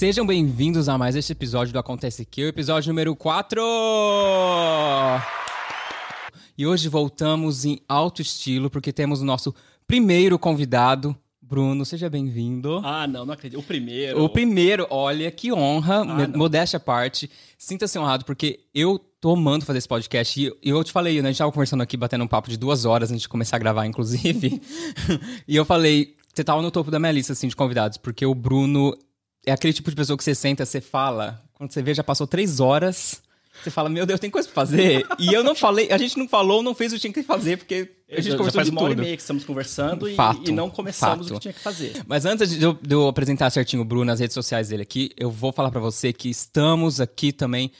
Sejam bem-vindos a mais este episódio do Acontece Que, o episódio número 4! E hoje voltamos em alto estilo, porque temos o nosso primeiro convidado, Bruno, seja bem-vindo. Ah, não, não acredito. O primeiro. O primeiro, olha, que honra, ah, modéstia à parte. Sinta-se honrado, porque eu tô amando fazer esse podcast. E eu te falei, né? A gente tava conversando aqui, batendo um papo de duas horas antes de começar a gravar, inclusive. e eu falei, você tava no topo da minha lista, assim, de convidados, porque o Bruno é aquele tipo de pessoa que você senta, você fala, quando você vê, já passou três horas. Você fala, meu Deus, tem coisa pra fazer. e eu não falei, a gente não falou, não fez o que tinha que fazer, porque a gente já, conversou já faz de uma tudo. hora e meia que estamos conversando e, fato, e, não começamos fato. o que tinha que fazer. Mas antes de eu, de eu apresentar certinho o Bruno nas redes sociais dele aqui, eu vou falar para você que estamos aqui também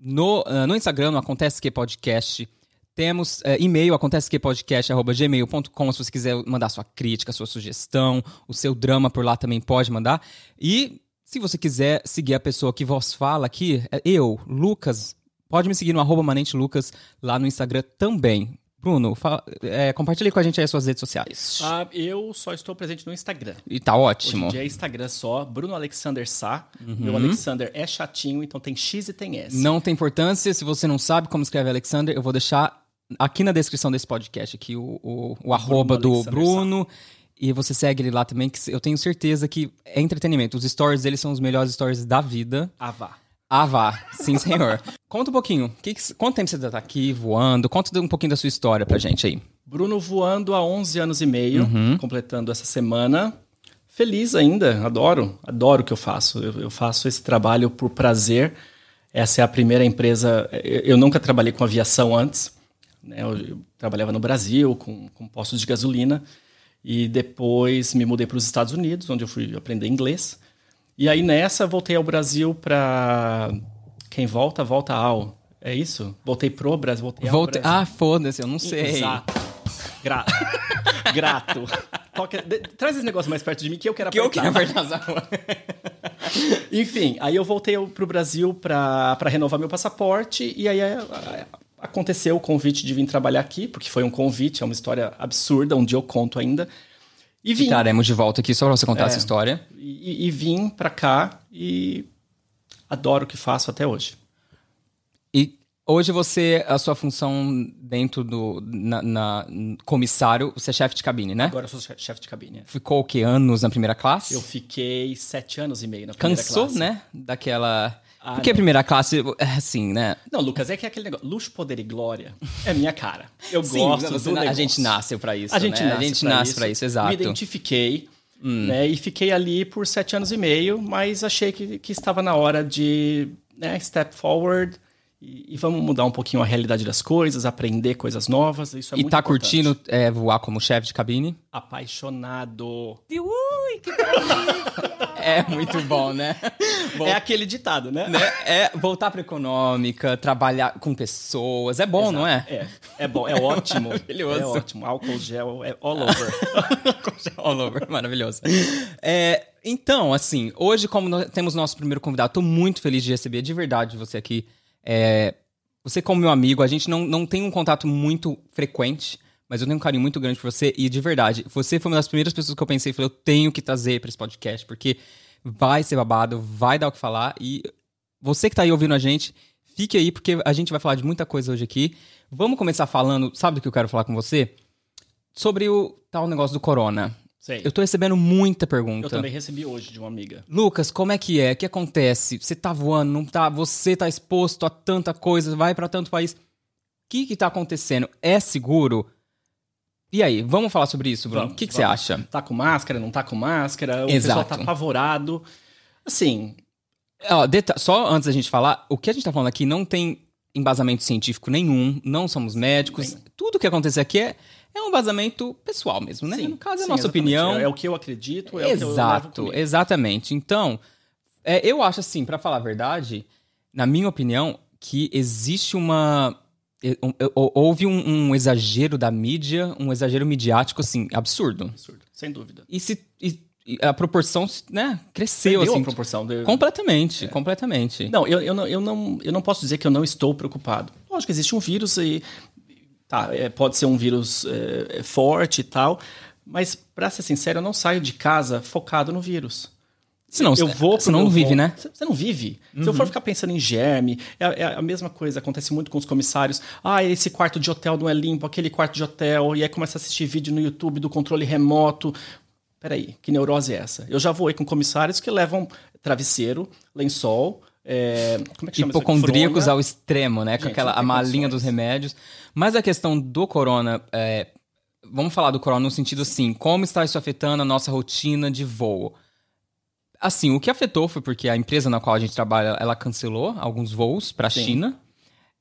no, uh, no Instagram, no Acontece Que Podcast. Temos uh, e-mail, acontecequepodcast.gmail.com, se você quiser mandar sua crítica, sua sugestão, o seu drama por lá também pode mandar. E se você quiser seguir a pessoa que vos fala aqui, é eu, Lucas, pode me seguir no arroba Lucas lá no Instagram também. Bruno, fala, é, compartilhe com a gente aí as suas redes sociais. Ah, eu só estou presente no Instagram. E tá ótimo. Hoje em dia é Instagram só, Bruno Alexander Sá. Uhum. Meu Alexander é chatinho, então tem X e tem S. Não tem importância, se você não sabe como escreve Alexander, eu vou deixar aqui na descrição desse podcast aqui o, o, o arroba do Bruno. Sá. E você segue ele lá também, que eu tenho certeza que é entretenimento. Os stories dele são os melhores stories da vida. Ah, vá. Ah, vá. Sim, senhor. Conta um pouquinho. Que que, quanto tempo você tá aqui voando? Conta um pouquinho da sua história pra gente aí. Bruno voando há 11 anos e meio, uhum. completando essa semana. Feliz ainda, adoro, adoro o que eu faço. Eu, eu, faço esse trabalho por prazer. Essa é a primeira empresa. Eu, nunca trabalhei com aviação antes. Né? Eu, eu, trabalhava no Brasil com, com postos de gasolina. E depois me mudei para os Estados Unidos, onde eu fui aprender inglês. E aí nessa voltei ao Brasil para quem volta volta ao. É isso? Voltei pro Brasil, voltei Volte... ao Brasil. Ah, foda-se, eu não sei. Exato. Gra... Grato. Toca... Traz esse negócio mais perto de mim que eu quero apertar. Que eu quero apertar Enfim, aí eu voltei pro Brasil para renovar meu passaporte e aí aconteceu o convite de vir trabalhar aqui, porque foi um convite, é uma história absurda, um dia eu conto ainda. E vim. Estaremos de volta aqui só pra você contar é, essa história. E, e vim pra cá e adoro o que faço até hoje. E hoje você, a sua função dentro do na, na comissário, você é chefe de cabine, né? Agora eu sou chefe de cabine. É. Ficou o que anos na primeira classe? Eu fiquei sete anos e meio na primeira Cansou, classe. né? Daquela ah, Porque não. a primeira classe, é assim, né? Não, Lucas, é que é aquele negócio. Luxo, poder e glória é minha cara. Eu Sim, gosto do A gente nasceu para isso. A gente né? nasce, a gente pra nasce isso. para isso, exato. Me identifiquei. Hum. Né, e fiquei ali por sete anos e meio, mas achei que, que estava na hora de né, step forward e, e, vamos mudar um pouquinho a realidade das coisas, aprender coisas novas. Isso é e muito tá importante. curtindo é, voar como chefe de cabine? Apaixonado. Ui, que É muito bom, né? É aquele ditado, né? né? É voltar para econômica, trabalhar com pessoas. É bom, Exato. não é? É, é bom, é ótimo. maravilhoso. É ótimo. Álcool gel é all over. all over, maravilhoso. É, então, assim, hoje, como temos nosso primeiro convidado, tô muito feliz de receber de verdade você aqui. É, você, como meu amigo, a gente não, não tem um contato muito frequente, mas eu tenho um carinho muito grande por você. E de verdade, você foi uma das primeiras pessoas que eu pensei, falei, eu tenho que trazer para esse podcast, porque vai ser babado, vai dar o que falar. E você que tá aí ouvindo a gente, fique aí, porque a gente vai falar de muita coisa hoje aqui. Vamos começar falando, sabe do que eu quero falar com você? Sobre o tal negócio do corona. Sei. Eu tô recebendo muita pergunta. Eu também recebi hoje de uma amiga. Lucas, como é que é? O que acontece? Você tá voando, não tá? Você tá exposto a tanta coisa, vai para tanto país. O que que tá acontecendo? É seguro? E aí, vamos falar sobre isso, Bruno? o que, que você acha? Tá com máscara, não tá com máscara? O Exato. pessoal tá apavorado. Assim. Ó, só antes da gente falar, o que a gente tá falando aqui não tem embasamento científico nenhum, não somos médicos. Bem. Tudo que acontece aqui é, é um embasamento pessoal mesmo, né? Sim, no caso, é a nossa exatamente. opinião. É, é, o que eu acredito, é Exato, o que eu exatamente. Então, é, eu acho assim, para falar a verdade, na minha opinião, que existe uma houve um, um, exagero da mídia, um exagero midiático, assim, absurdo. Absurdo, sem dúvida. E, se, e, e a proporção, né, cresceu, Perdeu assim. a proporção. De... Completamente, é. completamente. Não eu, eu não, eu, não, eu não posso dizer que eu não estou preocupado. Lógico que existe um vírus e... Tá, é, pode ser um vírus é, forte e tal, mas, para ser sincero, eu não saio de casa focado no vírus. Senão, eu vou senão não vive, né? Você não vive. Uhum. Se eu for ficar pensando em germe, é, é, a mesma coisa, acontece muito com os comissários. Ah, esse quarto de hotel não é limpo, aquele quarto de hotel, e aí começa a assistir vídeo no YouTube do controle remoto. Peraí, que neurose é essa? Eu já voei com comissários que levam travesseiro, lençol, é, como é que chama Hipocondríacos ao extremo, né? Gente, com aquela a malinha dos remédios. Mas a questão do corona, é, vamos falar do corona no sentido assim, como está isso afetando a nossa rotina de voo? Assim, o que afetou foi porque a empresa na qual a gente trabalha, ela cancelou alguns voos para a China.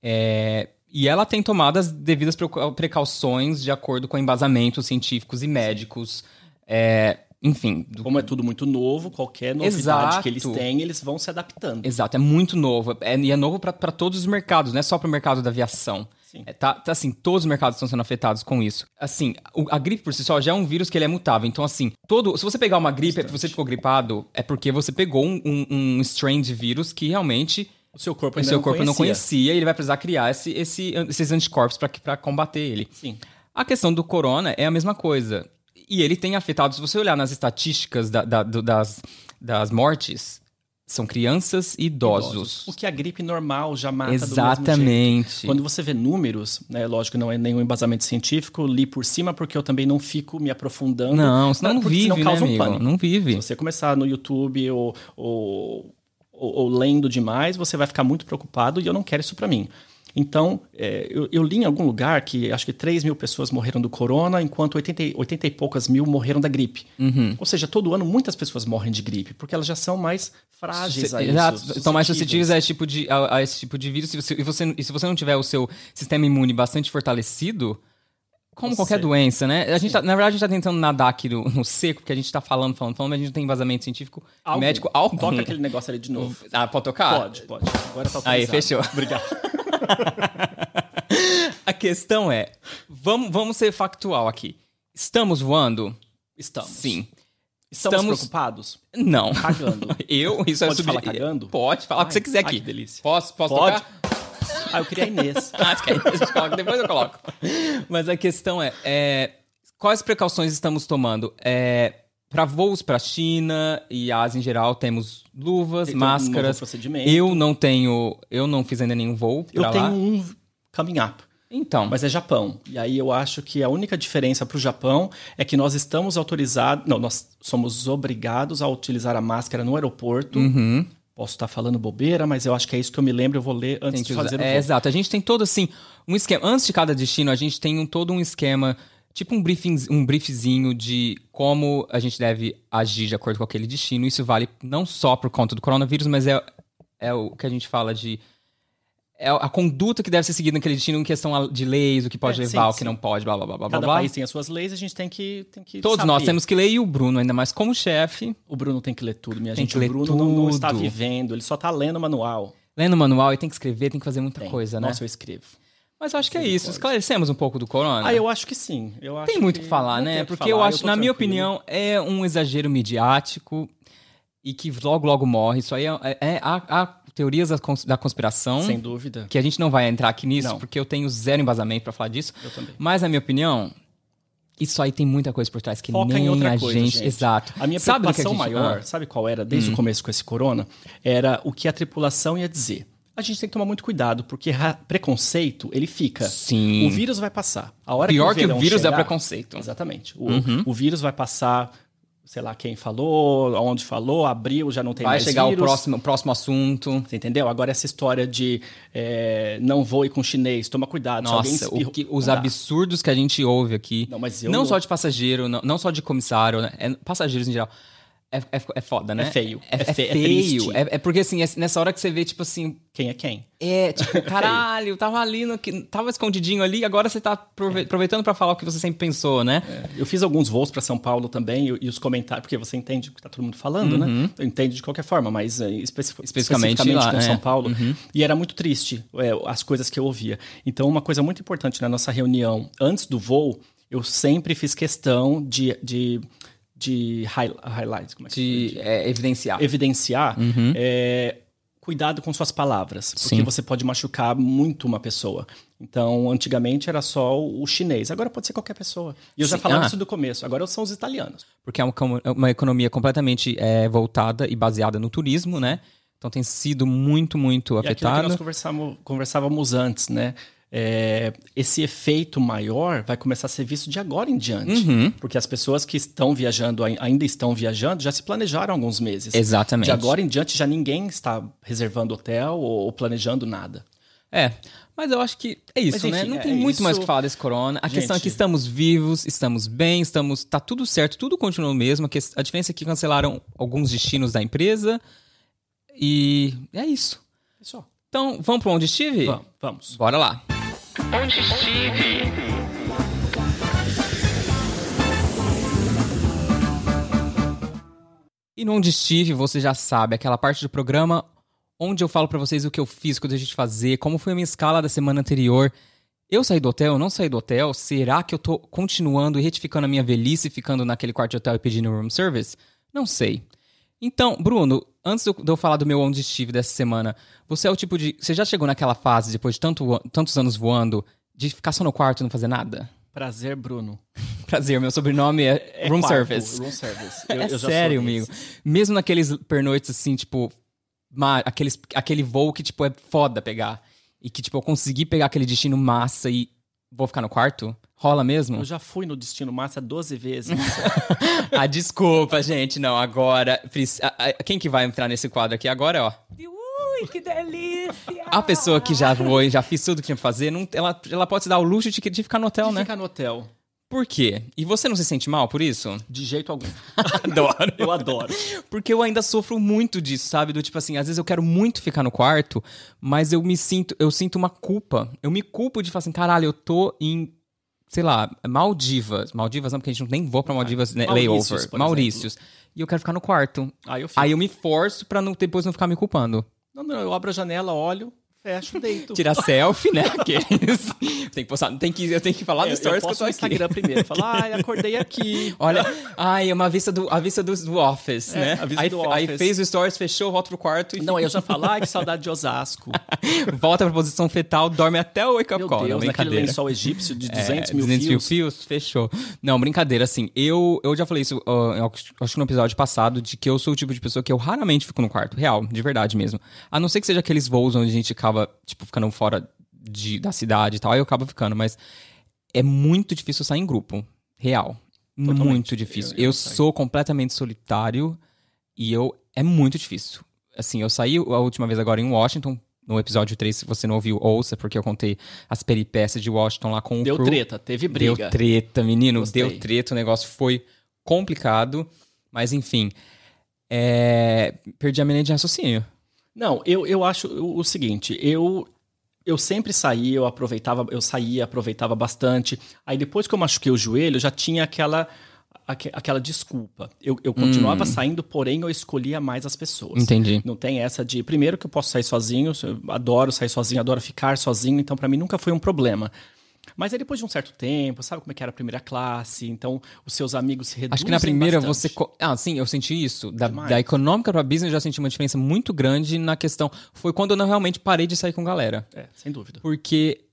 É, e ela tem tomado as devidas precauções de acordo com embasamentos científicos e médicos. É, enfim. Do... Como é tudo muito novo, qualquer novidade Exato. que eles têm, eles vão se adaptando. Exato, é muito novo. É, e é novo para todos os mercados, não é só para o mercado da aviação. É, tá, tá, assim, todos os mercados estão sendo afetados com isso. Assim, o, a gripe por si só já é um vírus que ele é mutável. Então, assim, todo. Se você pegar uma gripe, Bastante. você ficou gripado, é porque você pegou um, um, um strain de vírus que realmente o seu corpo, o seu não, corpo conhecia. não conhecia e ele vai precisar criar esse, esse, esses anticorpos para combater ele. Sim. A questão do corona é a mesma coisa. E ele tem afetado, se você olhar nas estatísticas da, da, das, das mortes, são crianças e idosos. idosos. O que a gripe normal já mata Exatamente. Quando você vê números, né, lógico, não é nenhum embasamento científico, li por cima porque eu também não fico me aprofundando. Não, senão não vive, senão causa né, um pânico. Não vive. Se você começar no YouTube ou, ou, ou, ou lendo demais, você vai ficar muito preocupado e eu não quero isso para mim. Então, é, eu, eu, li em algum lugar que acho que 3 mil pessoas morreram do corona, enquanto 80, 80 e poucas mil morreram da gripe. Uhum. Ou seja, todo ano muitas pessoas morrem de gripe, porque elas já são mais frágeis a Exato. isso. Estão mais suscetíveis a esse tipo de, a, a esse tipo de vírus. Se você, e, você, e se você não tiver o seu sistema imune bastante fortalecido, como Você. qualquer doença, né? A gente tá, na verdade, a gente está tentando nadar aqui no, no, seco, porque a gente está falando, falando, falando, mas a gente não tem embasamento científico algum. médico algum. Toca aquele negócio ali de novo. Ah, pode tocar? Pode, pode. Agora tá autorizado. Aí, fechou. Obrigado. a questão é, vamos, vamos ser factual aqui. Estamos voando? Estamos. Sim. Estamos, Estamos preocupados? Não. Cagando. Eu? Isso é Pode é falar cagando? Pode, falar o que você quiser aqui. Ai, que delícia. Posso, posso Pode? tocar? Ah, eu queria a Inês. ah, você quer a Inês? Coloca, depois eu coloco. Mas a questão é, é quais precauções estamos tomando? É, para voos para a China e Ásia em geral, temos luvas, Tem máscaras. Um eu não tenho, eu não fiz ainda nenhum voo. Eu lá. tenho um coming up. Então. Mas é Japão. E aí eu acho que a única diferença para o Japão é que nós estamos autorizados. Não, nós somos obrigados a utilizar a máscara no aeroporto. Uhum. Posso estar falando bobeira, mas eu acho que é isso que eu me lembro. Eu vou ler antes de fazer usar. o voo. É, exato. A gente tem todo assim um esquema. Antes de cada destino, a gente tem um, todo um esquema tipo um, briefing, um briefzinho de como a gente deve agir de acordo com aquele destino. Isso vale não só por conta do coronavírus, mas é, é o que a gente fala de. É a conduta que deve ser seguida naquele destino em questão de leis, o que pode é, levar, sim, o que sim. não pode, blá blá blá blá. Cada blá. país tem as suas leis, a gente tem que, tem que Todos saber. nós temos que ler e o Bruno, ainda mais como chefe. O Bruno tem que ler tudo, minha tem gente. Que ler o Bruno tudo. Não, não, está vivendo, ele só está lendo o manual. Lendo o manual e tem que escrever, tem que fazer muita tem. coisa, né? Nossa, eu escrevo. Mas eu acho que é isso. Esclarecemos um pouco do corona. Ah, eu acho que sim. Eu tem muito o que que falar, né? Porque falar, eu acho, eu na tranquilo. minha opinião, é um exagero midiático e que logo, logo morre. Isso aí é, é, é há, há teorias da conspiração. Sem dúvida. Que a gente não vai entrar aqui nisso, não. porque eu tenho zero embasamento para falar disso. Eu também. Mas, na minha opinião, isso aí tem muita coisa por trás que Foca nem em outra a coisa, gente... gente. Exato. A minha sabe preocupação gente... maior, ah. sabe qual era desde hum. o começo com esse corona? Era o que a tripulação ia dizer a gente tem que tomar muito cuidado, porque preconceito, ele fica. Sim. O vírus vai passar. A hora Pior que o, que o vírus chegar, é preconceito. Exatamente. O, uhum. o vírus vai passar, sei lá quem falou, onde falou, abriu, já não tem vai mais chegar vírus. o próximo, próximo assunto. Você entendeu? Agora essa história de é, não voe com chinês, toma cuidado. Nossa, espirro... que, os absurdos que a gente ouve aqui. Não, mas eu não, não... só de passageiro, não, não só de comissário, né? É, passageiros em geral. É, é, é, foda, né? É feio. É, é, fe é feio. É, é, porque, assim, nessa hora que você vê, tipo assim. Quem é quem? É, tipo, caralho, tava ali, no, tava escondidinho ali, agora você tá aproveitando para falar o que você sempre pensou, né? Eu fiz alguns voos para São Paulo também e, e, os comentários, porque você entende o que tá todo mundo falando, né? uhum. né? Entende de qualquer forma, mas especific, especificamente, especificamente lá, com São Paulo. Uhum. E era muito triste as coisas que eu ouvia. Então, uma coisa muito importante na nossa reunião, antes do voo, eu sempre fiz questão de, de de high, highlights, como é que de, é, evidenciar. Evidenciar uhum. é, cuidado com suas palavras, porque Sim. você pode machucar muito uma pessoa. Então, antigamente era só o chinês, agora pode ser qualquer pessoa. E eu já Sim, falava ah. isso do começo, agora são os italianos. Porque é uma, com- uma economia completamente é, voltada e baseada no turismo, né? Então tem sido muito, muito E aquilo que nós conversávamos, conversávamos antes, né? É, esse efeito maior vai começar a ser visto de agora em diante. Uhum. Porque as pessoas que estão viajando, ai- ainda estão viajando, já se planejaram alguns meses. Exatamente. De agora em diante, já ninguém está reservando hotel ou, planejando nada. É, mas eu acho que é isso, Mas, né? enfim, Não é tem muito isso. mais o que falar desse corona. A Gente. questão é que estamos vivos, estamos bem, estamos. tá tudo certo, tudo continua o mesmo. A, diferença é que cancelaram alguns destinos da empresa. E é isso. Pessoal, Então, vamos para onde estive? vamos, vamos. Bora lá. Onde estive? E no Onde Estive, você já sabe, aquela parte do programa onde eu falo pra vocês o que eu fiz, o que eu deixei de fazer, como foi a minha escala da semana anterior. Eu saí do hotel, não saí do hotel? Será que eu tô continuando e retificando a minha velhice, ficando naquele quarto de hotel e pedindo room service? Não sei. Então, Bruno, antes de eu- eu falar do meu Onde Estive dessa semana, você é o tipo de... Você já chegou naquela fase, depois de tanto, tantos anos voando, de ficar só no quarto e não fazer nada? Prazer, Bruno. Prazer, meu sobrenome é, É room quarto, service. Room service. É Eu- eu já sou sério, amigo. Mesmo naqueles pernoites assim, tipo, ma- aqueles, aquele voo que, tipo, é foda pegar. E que, tipo, eu consegui pegar aquele destino massa e vou ficar no quarto? Rola mesmo? Eu já fui no Destino Massa 12 vezes. ah, desculpa, gente. Não, agora. Quem que vai entrar nesse quadro aqui agora, ó? Ui, que delícia! A pessoa que já voou e já fez tudo que tinha que fazer, não- ela, ela pode se dar o luxo de, de ficar no hotel, De né? ficar no hotel. Por quê? E você não se sente mal por isso? De jeito algum. Adoro. Eu adoro. Porque eu ainda sofro muito disso, sabe? Do tipo assim, às vezes eu quero muito ficar no quarto, mas eu me sinto, eu sinto uma culpa. Eu me culpo de falar assim, caralho, eu tô em, sei lá, Maldivas. Maldivas não, porque a gente nem voa pra Maldivas né, Maurícios, layover. Maurícios. E eu quero ficar no quarto. Aí eu. Aí eu me forço pra não, depois não ficar me culpando. Não, não, eu abro a janela, olho, fecho, deito. Tirar selfie, né? Aqueles. tem que postar, tem que, eu tenho que falar É, eu, stories eu que eu tô no aqui. Instagram primeiro. Falar, ai, acordei aqui. Olha, ai, é uma vista do, a vista do, do Office, É, né? a vista aí, do aí Office. fez o stories, fechou, volta pro quarto e Não, aí eu já falo, ai, que saudade de Osasco. volta pra posição fetal, dorme até o wake up Meu call. não, Deus, naquele brincadeira. lençol egípcio de 200 É, mil 200 fios. fios, fechou. Não, brincadeira, assim, eu, eu já falei isso, eu acho que no episódio passado, de que eu sou o tipo de pessoa que eu raramente fico no quarto, real, de verdade mesmo. A não ser que seja aqueles voos onde a gente acaba, tipo, ficando fora de, da cidade e tal, aí eu acabo ficando, mas é muito difícil sair em grupo, real. Totalmente. Muito difícil. Eu- eu Eu, sou completamente solitário e eu, é muito difícil. Assim, eu saí a última vez agora em Washington, no episódio 3, se você não ouviu, ouça, porque eu contei as peripécias de Washington lá com o Deu crew. treta, teve briga. Deu treta, menino. Gostei. Deu treta, o negócio foi complicado. Mas enfim. é, Perdi a minha linha de raciocínio. Não, eu, eu acho o, seguinte, eu eu sempre saía, eu aproveitava, eu saía, aproveitava bastante. Aí depois que eu machuquei o joelho, eu já tinha aquela aque- aquela desculpa. Eu, eu continuava saindo, porém eu escolhia mais as pessoas. Entendi. Não tem essa de primeiro que eu posso sair sozinho, eu adoro sair sozinho, adoro ficar sozinho, então pra mim nunca foi um problema. Mas aí depois de um certo tempo, sabe como é que era a primeira classe? Então os seus amigos se reduzem Acho que na primeira bastante. você. Ah, sim, eu senti isso. Da, da econômica pra business, eu já senti uma diferença muito grande na questão. Foi quando eu não realmente parei de sair com galera. É, sem dúvida. Porque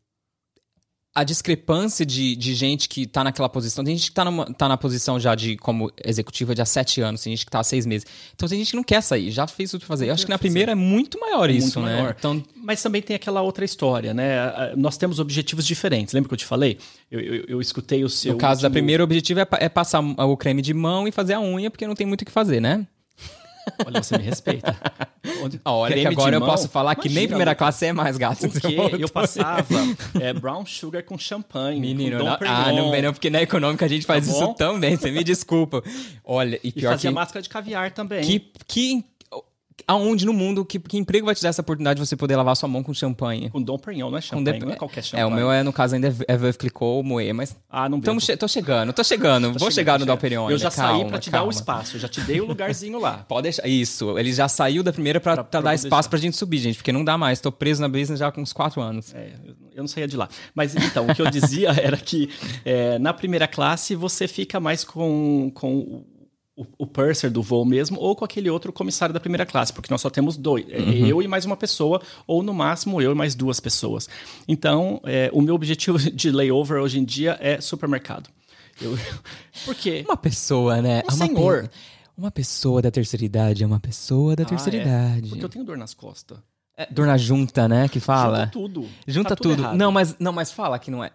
a discrepância de, de gente que tá naquela posição, tem gente que tá, numa- tá na posição já de como executiva de há sete anos, tem gente que tá há seis meses. Então tem gente que não quer sair, já fez tudo pra fazer. Eu acho que na primeira é muito maior isso, muito né? maior. Então, Mas também tem aquela outra história, né? Nós temos objetivos diferentes. Lembra que eu te falei? Eu, eu, eu escutei o seu. no caso da último- primeira, o objetivo é, é passar o creme de mão e fazer a unha, porque não tem muito o que fazer, né? Olha, você me respeita. Onde- Olha, que agora eu mão? posso falar que nem Imagina, primeira classe é mais gato. Porque eu passava é, brown sugar com champanhe. Menino, com não, ah, não vem não, porque na econômica a gente faz Tá isso também, você me desculpa. Olha, e E pior fazia que... máscara de caviar também. Que, que, aonde no mundo, que, que emprego vai te dar essa oportunidade de você poder lavar sua mão com champanhe? Com Dom Perignon, não é champanhe, dep- não é qualquer É, champanhe. o meu é, no caso, ainda é Veuve Clicquot, Moe, mas... Ah, não bebo. che tô chegando, tô chegando. Tá Vou chegando, chegar tá no chegando. Dalperion Eu já ainda, saí calma, pra te dar o calma. espaço. Eu já te dei o lugarzinho lá. Pode deixar. Isso, ele já saiu da primeira pra, Pra- pra pra dar espaço deixar. pra gente subir, gente, porque não dá mais. Tô preso na business já com uns quatro anos. É, eu- eu não saía de lá. Mas então, o que eu dizia era que é, na primeira classe você fica mais com, com o- o, purser do voo mesmo, ou com aquele outro comissário da primeira classe, porque nós só temos dois, é, Uhum. eu e mais uma pessoa, ou no máximo eu e mais duas pessoas. Então, é, o meu objetivo de layover hoje em dia é supermercado. Eu, porque Uma pessoa, né? Um uma senhor. pe- Uma pessoa da terceira idade é uma pessoa da terceira Ah, é? idade. Porque eu tenho dor nas costas. É, dor na junta, né? Que fala. Junta tudo. Junta Tá tudo. errado. Não, mas não, mas fala que não é.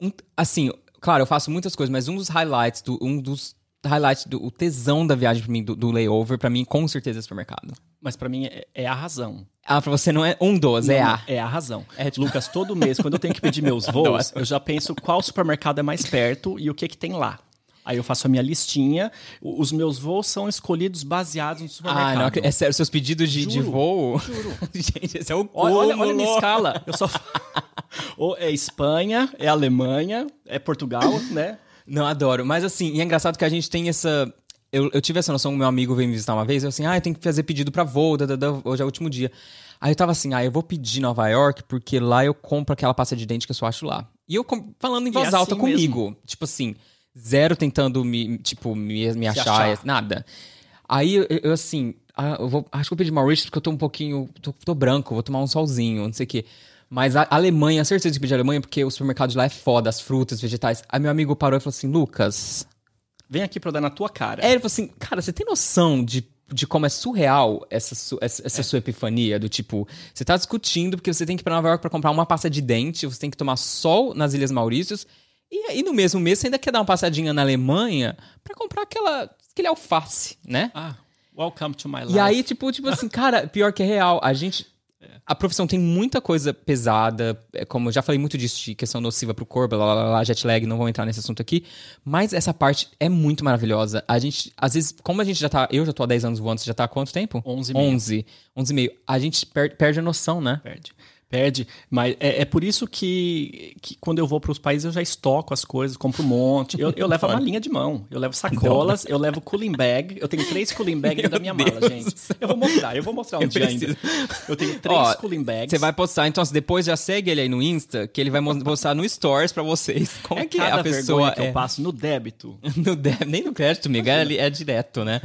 Um- assim, claro, eu faço muitas coisas, mas um dos highlights, do, um dos highlights do o tesão da viagem pra mim, do, do layover, pra mim, com certeza é supermercado. Mas pra mim é, é a razão. Ah, pra você não é um dos, é a. É a razão. É tipo- Lucas, todo mês, quando eu tenho que pedir meus voos, eu já penso qual supermercado é mais perto e o que que tem lá. Aí eu faço a minha listinha. Os meus voos são escolhidos baseados no supermercado. Ah, não, é sério, seus pedidos de, de Juro, voo. juro. Gente, esse é o Olha, olha, olha a minha escala. Eu só Ou é Espanha, é Alemanha, é Portugal, né? Não, adoro. Mas assim, e é engraçado que a gente tem essa. Eu, eu tive essa noção, meu amigo veio me visitar uma vez, eu assim, ah, eu tenho que fazer pedido pra voo, hoje é o último dia. Aí eu tava assim, ah, eu vou pedir Nova York, porque lá eu compro aquela pasta de dente que eu só acho lá. E eu falando em voz é alta assim comigo. Tipo assim, zero tentando me, tipo, me, me achar, achar. nada. Aí eu, eu, assim, ah, eu vou, acho que eu pedi Mauritius porque eu tô um pouquinho, tô, tô branco, vou tomar um solzinho, não sei o quê. Mas a Alemanha, certeza que pedi Alemanha, porque o supermercado de lá é foda, as frutas, vegetais. Aí meu amigo parou e falou assim, Lucas, Vem aqui pra eu dar na tua cara. é, ele falou assim, cara, você tem noção de, de como é surreal essa, su- essa, essa sua epifania? Do tipo, você tá discutindo porque você tem que ir pra Nova York pra comprar uma pasta de dente, você tem que tomar sol nas Ilhas Maurícios, e aí no mesmo mês você ainda quer dar uma passadinha na Alemanha pra comprar aquela, aquele alface, né? Ah, welcome to my life. E aí, tipo, tipo assim, cara, pior que é real. A gente. A profissão tem muita coisa pesada, é, como eu já falei muito disso, de questão nociva pro corpo, lá, lá, lá, jet lag, não vou entrar nesse assunto aqui. Mas essa parte é muito maravilhosa. A gente, às vezes, como a gente já tá. Eu já tô há 10 anos voando, você já tá há quanto tempo? 11 e meio. 11. 11 e meio. A gente per- perde a noção, né? Perde. Perde. Mas é, é por isso que, que quando eu vou para os países eu já estoco as coisas, compro um monte. Eu, eu levo a malinha de mão, eu levo sacolas, eu levo cooling bag. Eu tenho três cooling bags dentro da minha mala, Deus gente. do céu. Eu vou mostrar, eu vou mostrar um Eu dia ainda. preciso. Eu tenho três Ó, cooling bags. Você vai postar, então, depois já segue ele aí no Insta, que ele vai postar no Stories pra vocês. Como é, que é cada a pessoa. que é... eu passo no débito. No dé- nem no crédito, amigo, é, é direto, né?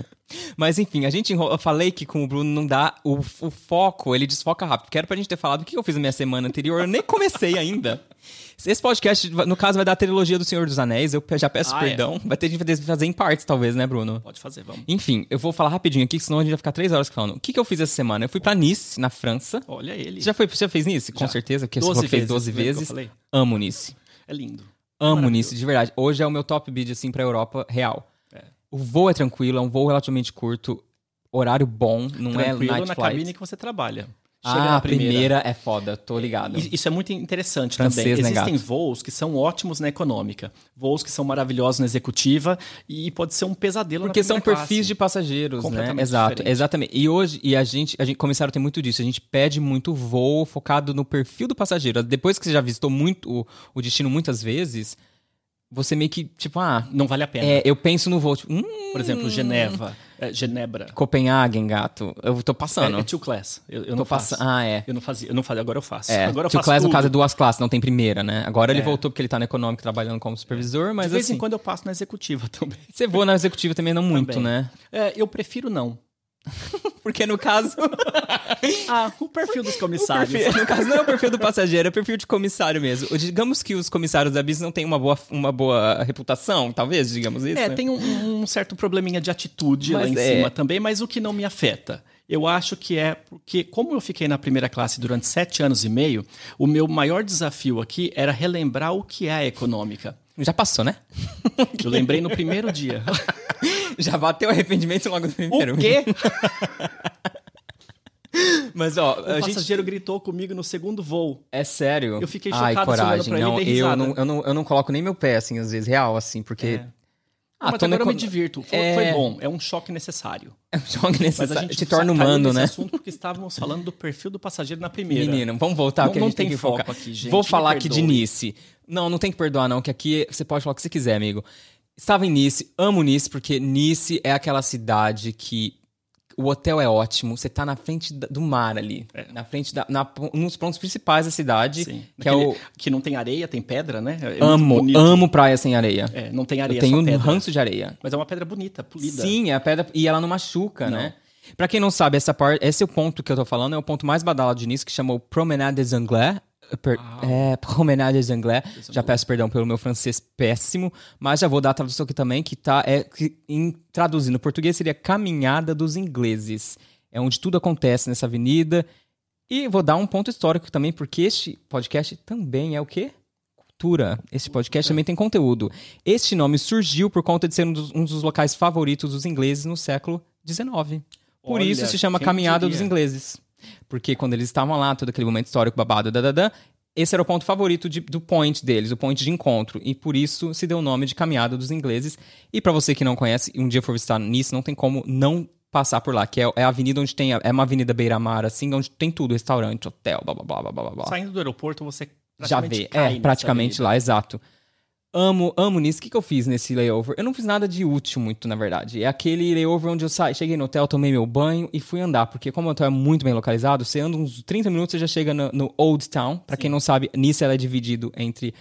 Mas enfim, a gente enrola, eu falei que com o Bruno não dá o, o foco, ele desfoca rápido. Era pra gente ter falado o que eu fiz na minha semana anterior, eu nem comecei ainda. Esse podcast, no caso, vai dar a trilogia do Senhor dos Anéis, eu já peço Ah, é? perdão. Vai ter gente que fazer em partes, talvez, né, Bruno? Pode fazer, vamos. Enfim, eu vou falar rapidinho aqui, senão a gente vai ficar três horas falando. O que, que eu fiz essa semana? Eu fui pra Nice, na França. Olha ele. Você já, foi, você já fez Nice? Com Já. certeza, porque você 12 falou que fez vezes, 12 lembra que eu vezes. Amo Nice. É lindo. Amo. Nice, de verdade. Hoje é o meu top bid, assim, pra Europa real. É. O voo é tranquilo, é um voo relativamente curto, horário bom, não Tranquilo é night na flight. cabine que você trabalha. ah, a primeira. é foda, tô ligado. Isso é muito interessante Francês, também. né, Existem gato? voos que são ótimos na econômica, voos que são maravilhosos na executiva e pode ser um pesadelo Porque são primeira perfis classe. de passageiros, né? Exato, diferente. exatamente. E hoje, e a gente, a gente, comissário tem muito disso, a gente pede muito voo focado no perfil do passageiro. Depois que você já visitou muito o, o destino muitas vezes, você meio que, tipo, ah, Não vale a pena. é, eu penso no voo, tipo, hum, Por exemplo, Geneva, é, Genebra. Copenhagen, gato, eu tô passando. É, é two class. Eu, eu não faço. Ah, é. Eu não fazia, eu não fazia, agora eu faço. É, agora eu Two faço Class, no tudo. caso, é duas classes, não tem primeira, né? Agora ele É. voltou porque ele tá no econômico trabalhando como supervisor, mas De vez assim, em quando eu passo na executiva também. você voa na executiva também não muito, Também. né? É, eu prefiro não. Porque no caso, Ah, o perfil dos comissários. perfil- no caso não é o perfil do passageiro, é o perfil de comissário mesmo. Digamos que os comissários da BIS não têm uma boa, uma boa reputação, talvez, digamos isso. É, né? tem um, um certo probleminha de atitude lá Mas em é. cima também, mas o que não me afeta. Eu acho que é porque, como eu fiquei na primeira classe durante sete anos e meio, o meu maior desafio aqui era relembrar o que é a econômica. Já passou, né? Eu lembrei no primeiro dia. Já bateu arrependimento logo no primeiro. o quê? Mas, ó, O a gente... passageiro gritou comigo no segundo voo. É sério? Eu fiquei Ai, chocado, assim, olhando coragem. pra ele não, dei eu não, eu, não, eu não coloco nem meu pé, assim, às vezes, real, assim, porque... É. Ah, mas tô no agora eu me divirto. Foi, É. foi bom. É um choque necessário. É um jogo Mas a necessário. gente Te torna humano, né? assunto porque estávamos falando do perfil do passageiro na primeira. Menino, vamos voltar, Não- porque a gente tem, tem que foco focar. aqui, gente, Vou falar aqui de. Nice. Não, não tem que perdoar, não, que aqui você pode falar o que você quiser, amigo. Estava em Nice, amo Nice, porque Nice é aquela cidade que O hotel é ótimo, você tá na frente do mar ali. Na frente da. Na, um dos pontos principais da cidade. Sim. Que é o. que não tem areia, tem pedra, né? É Amo, amo praia sem areia. É, não tem areia, Eu tenho só um pedra. ranço de areia. Mas é uma pedra bonita, polida. Sim, é a pedra. E ela não machuca, né? Pra quem não sabe, essa parte, esse é o ponto que eu tô falando, é o ponto mais badalado de Nice, que chamou Promenade des Anglais. Per- é, Promenade des Anglais. Já peço perdão pelo meu francês péssimo, mas já vou dar a tradução aqui também, que tá, é, que, em, traduzindo português, seria Caminhada dos Ingleses. É onde tudo acontece nessa avenida. E vou dar um ponto histórico também, porque este podcast também é o quê? Cultura. Esse podcast também tem conteúdo. Este nome surgiu por conta de ser um dos, um dos locais favoritos dos ingleses no século XIX. Por Olha, isso se chama Caminhada diria? dos Ingleses. Porque quando eles estavam lá, todo aquele momento histórico babado, dadadã, esse era o ponto favorito de- do point deles, o point de encontro. E por isso se deu o nome de Caminhada dos Ingleses. E pra você que não conhece, um dia for visitar Nice, não tem como não passar por lá, que é, é a avenida onde tem. É uma avenida beira-mar, assim, onde tem tudo: restaurante, hotel, blá blá blá blá blá blá. Saindo do aeroporto, você Já vê, é, praticamente avenida. lá, exato. Amo, amo nisso. O que, que eu fiz nesse layover? Eu não fiz nada de útil muito, na verdade. É aquele layover onde eu saí, cheguei no hotel, tomei meu banho e fui andar. Porque como o hotel é muito bem localizado, você anda uns 30 minutos, você já chega no, no Old Town. Pra quem não sabe, Nice ela é dividido entre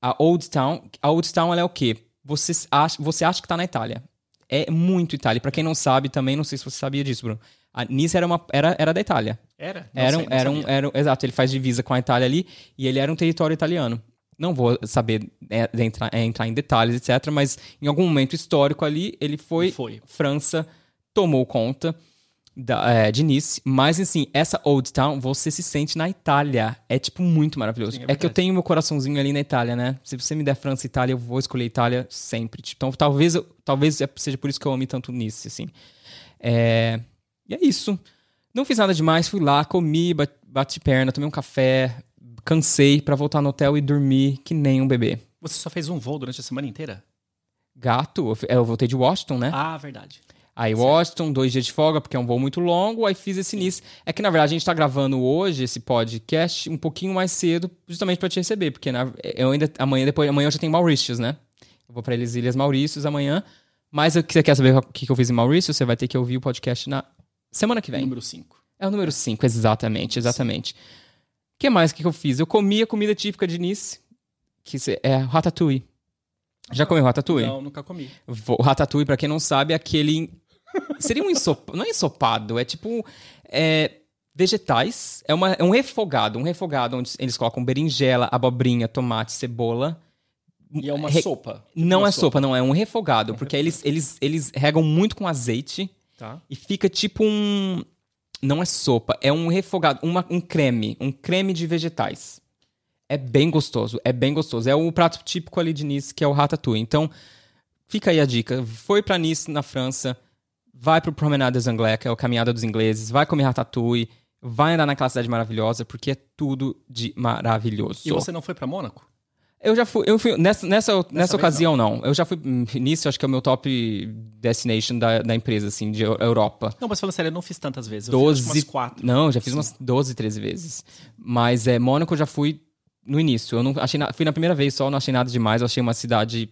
a Old Town. A Old Town ela é o quê? Você acha, você acha que tá na Itália. É muito Itália. Pra quem não sabe, também, não sei se você sabia disso, Bruno. A Nice era, uma, era, era da Itália. Era? Não Era, sei, um, era, um, era exato, ele faz divisa com a Itália ali e ele era um território italiano. Não vou saber é, entrar, é, entrar em detalhes, etc., mas em algum momento histórico ali, ele foi, Foi. França, tomou conta da, é, de Nice, mas assim, essa Old Town, você se sente na Itália. É tipo muito maravilhoso. Sim, é é, que eu tenho meu coraçãozinho ali na Itália, né? Se você me der França e Itália, eu vou escolher Itália sempre. Tipo, Então talvez, eu- talvez seja por isso que eu ame tanto Nice, assim. É, E é isso. Não fiz nada demais, fui lá, comi, ba- bati perna, tomei um café, cansei pra voltar no hotel e dormir que nem um bebê. Você só fez um voo durante a semana inteira? Gato, eu eu voltei de Washington, né? Ah, verdade. Aí Washington, dois dias de folga, porque é um voo muito longo, aí fiz esse Nice. É que, na verdade, a gente tá gravando hoje esse podcast um pouquinho mais cedo, justamente pra te receber, porque na- eu ainda, amanhã, depois, amanhã eu já tenho Mauritius, né? Eu vou pra eles Ilhas Maurícios amanhã, mas se você quer saber o que eu fiz em Maurício, você vai ter que ouvir o podcast na semana que vem. Número 5. É o número 5, exatamente, exatamente. Que mais que eu fiz? Eu comi a comida típica de Nice, que é ratatouille. Já comeu ratatouille? Não, nunca comi. O ratatouille, pra quem não sabe, é aquele... Seria um ensopado, não é ensopado, é tipo... é, vegetais, é, uma, é um refogado, um refogado onde eles colocam berinjela, abobrinha, tomate, cebola. E é uma Re- sopa. Não Uma é sopa, não, é um refogado, porque aí eles, eles, eles regam muito com azeite Tá. e fica tipo um. Não é sopa, é um refogado, uma- um creme, um creme de vegetais. É bem gostoso, é bem gostoso. É o prato típico ali de Nice, que é o ratatouille. Então, fica aí a dica. Foi pra Nice, na França, vai pro Promenade des Anglais, que é o Caminhada dos Ingleses, vai comer ratatouille, vai andar naquela cidade maravilhosa, porque é tudo de maravilhoso. E você não foi pra Mônaco? Eu já fui, eu fui nessa, nessa, nessa, vez, ocasião não. Eu já fui nisso, acho que é o meu top destination da, da empresa, assim, de Eu- Europa. Não, mas falando sério, eu não fiz tantas vezes. Eu fiz acho que 12. umas quatro. Não, já fiz umas 12, 13 vezes. Mas é, Mônaco eu já fui no início. Eu não achei na- fui na primeira vez só, não achei nada demais. Eu achei uma cidade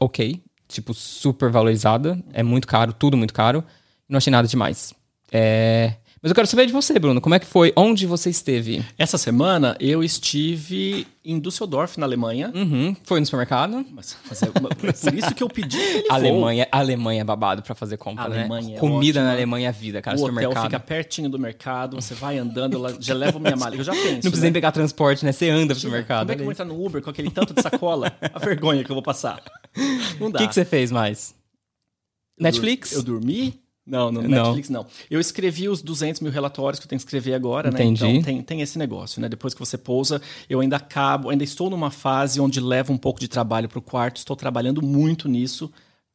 ok, tipo, super valorizada. É muito caro, tudo muito caro. Não achei nada demais. É, Mas eu quero saber de você, Bruno. Como é que foi? Onde você esteve? Essa semana eu estive em Düsseldorf, na Alemanha. Uhum. Foi no supermercado? Mas, mas é, é por isso que eu pedi voo. Alemanha, Alemanha é babado pra fazer compra, Alemanha né? é Comida na. Alemanha é vida, cara. o hotel supermercado. fica pertinho do mercado, você vai andando, ela já leva minha mala. Eu já penso. Não precisa né? nem pegar transporte, né? Você anda pro supermercado. Como é que eu vou olha entrar no Uber com aquele tanto de sacola? A vergonha que eu vou passar. Não dá. O que, que você fez mais? Eu Netflix? Eu dormi? Não, no Não. Netflix não. Eu escrevi os 200 mil relatórios que eu tenho que escrever agora, Entendi. né? Então tem, tem esse negócio, né? Depois que você pousa, eu ainda acabo, ainda estou numa fase onde levo um pouco de trabalho pro quarto, estou trabalhando muito nisso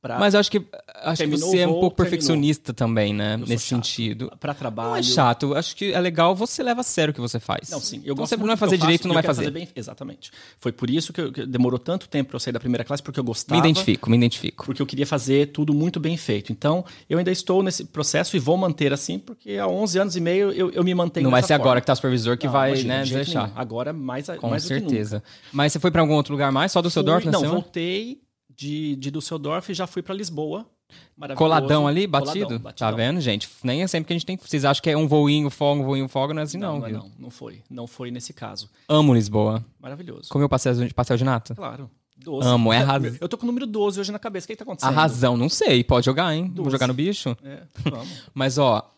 para Mas eu acho que, acho que Terminou você é um pouco terminou. perfeccionista também, né? sou Nesse sentido. para trabalho. Não é chato. eu Acho que é legal você leva a sério o que você faz. Não, sim. Eu então, gosto você não vai eu fazer faço direito, não eu vai quero fazer. bem. Exatamente. Foi por isso que, eu- que demorou tanto tempo para eu sair da primeira classe, porque eu Me gostava. identifico, me identifico. Porque eu queria fazer tudo muito bem feito. Então, eu ainda estou nesse processo e vou manter assim, porque há 11 anos e meio eu, eu me mantenho Não vai ser agora forma. que tá o supervisor que Não, vai, imagina, né, de deixar. nenhum. Agora, mais, a- Com mais certeza. Mas você foi pra algum outro lugar mais? Só do seu Dorf Não, voltei de, de Düsseldorf e já fui para Lisboa. Maravilhoso. Coladão ali, batido? Coladão, Tá vendo, gente? Nem é sempre que a gente tem. Vocês acham que é um voinho, folga, um voinho, folga, não é assim, não, Não, viu? não, não foi. Não foi nesse caso. Amo Lisboa. Maravilhoso. Comeu pastel de, pastel de nata? Claro. 12. Amo, é arras- Eu tô com o número 12 hoje na cabeça. O que, que tá acontecendo? A razão, não sei. Pode jogar, hein? Doze. jogar no bicho. É, vamos. Mas, ó,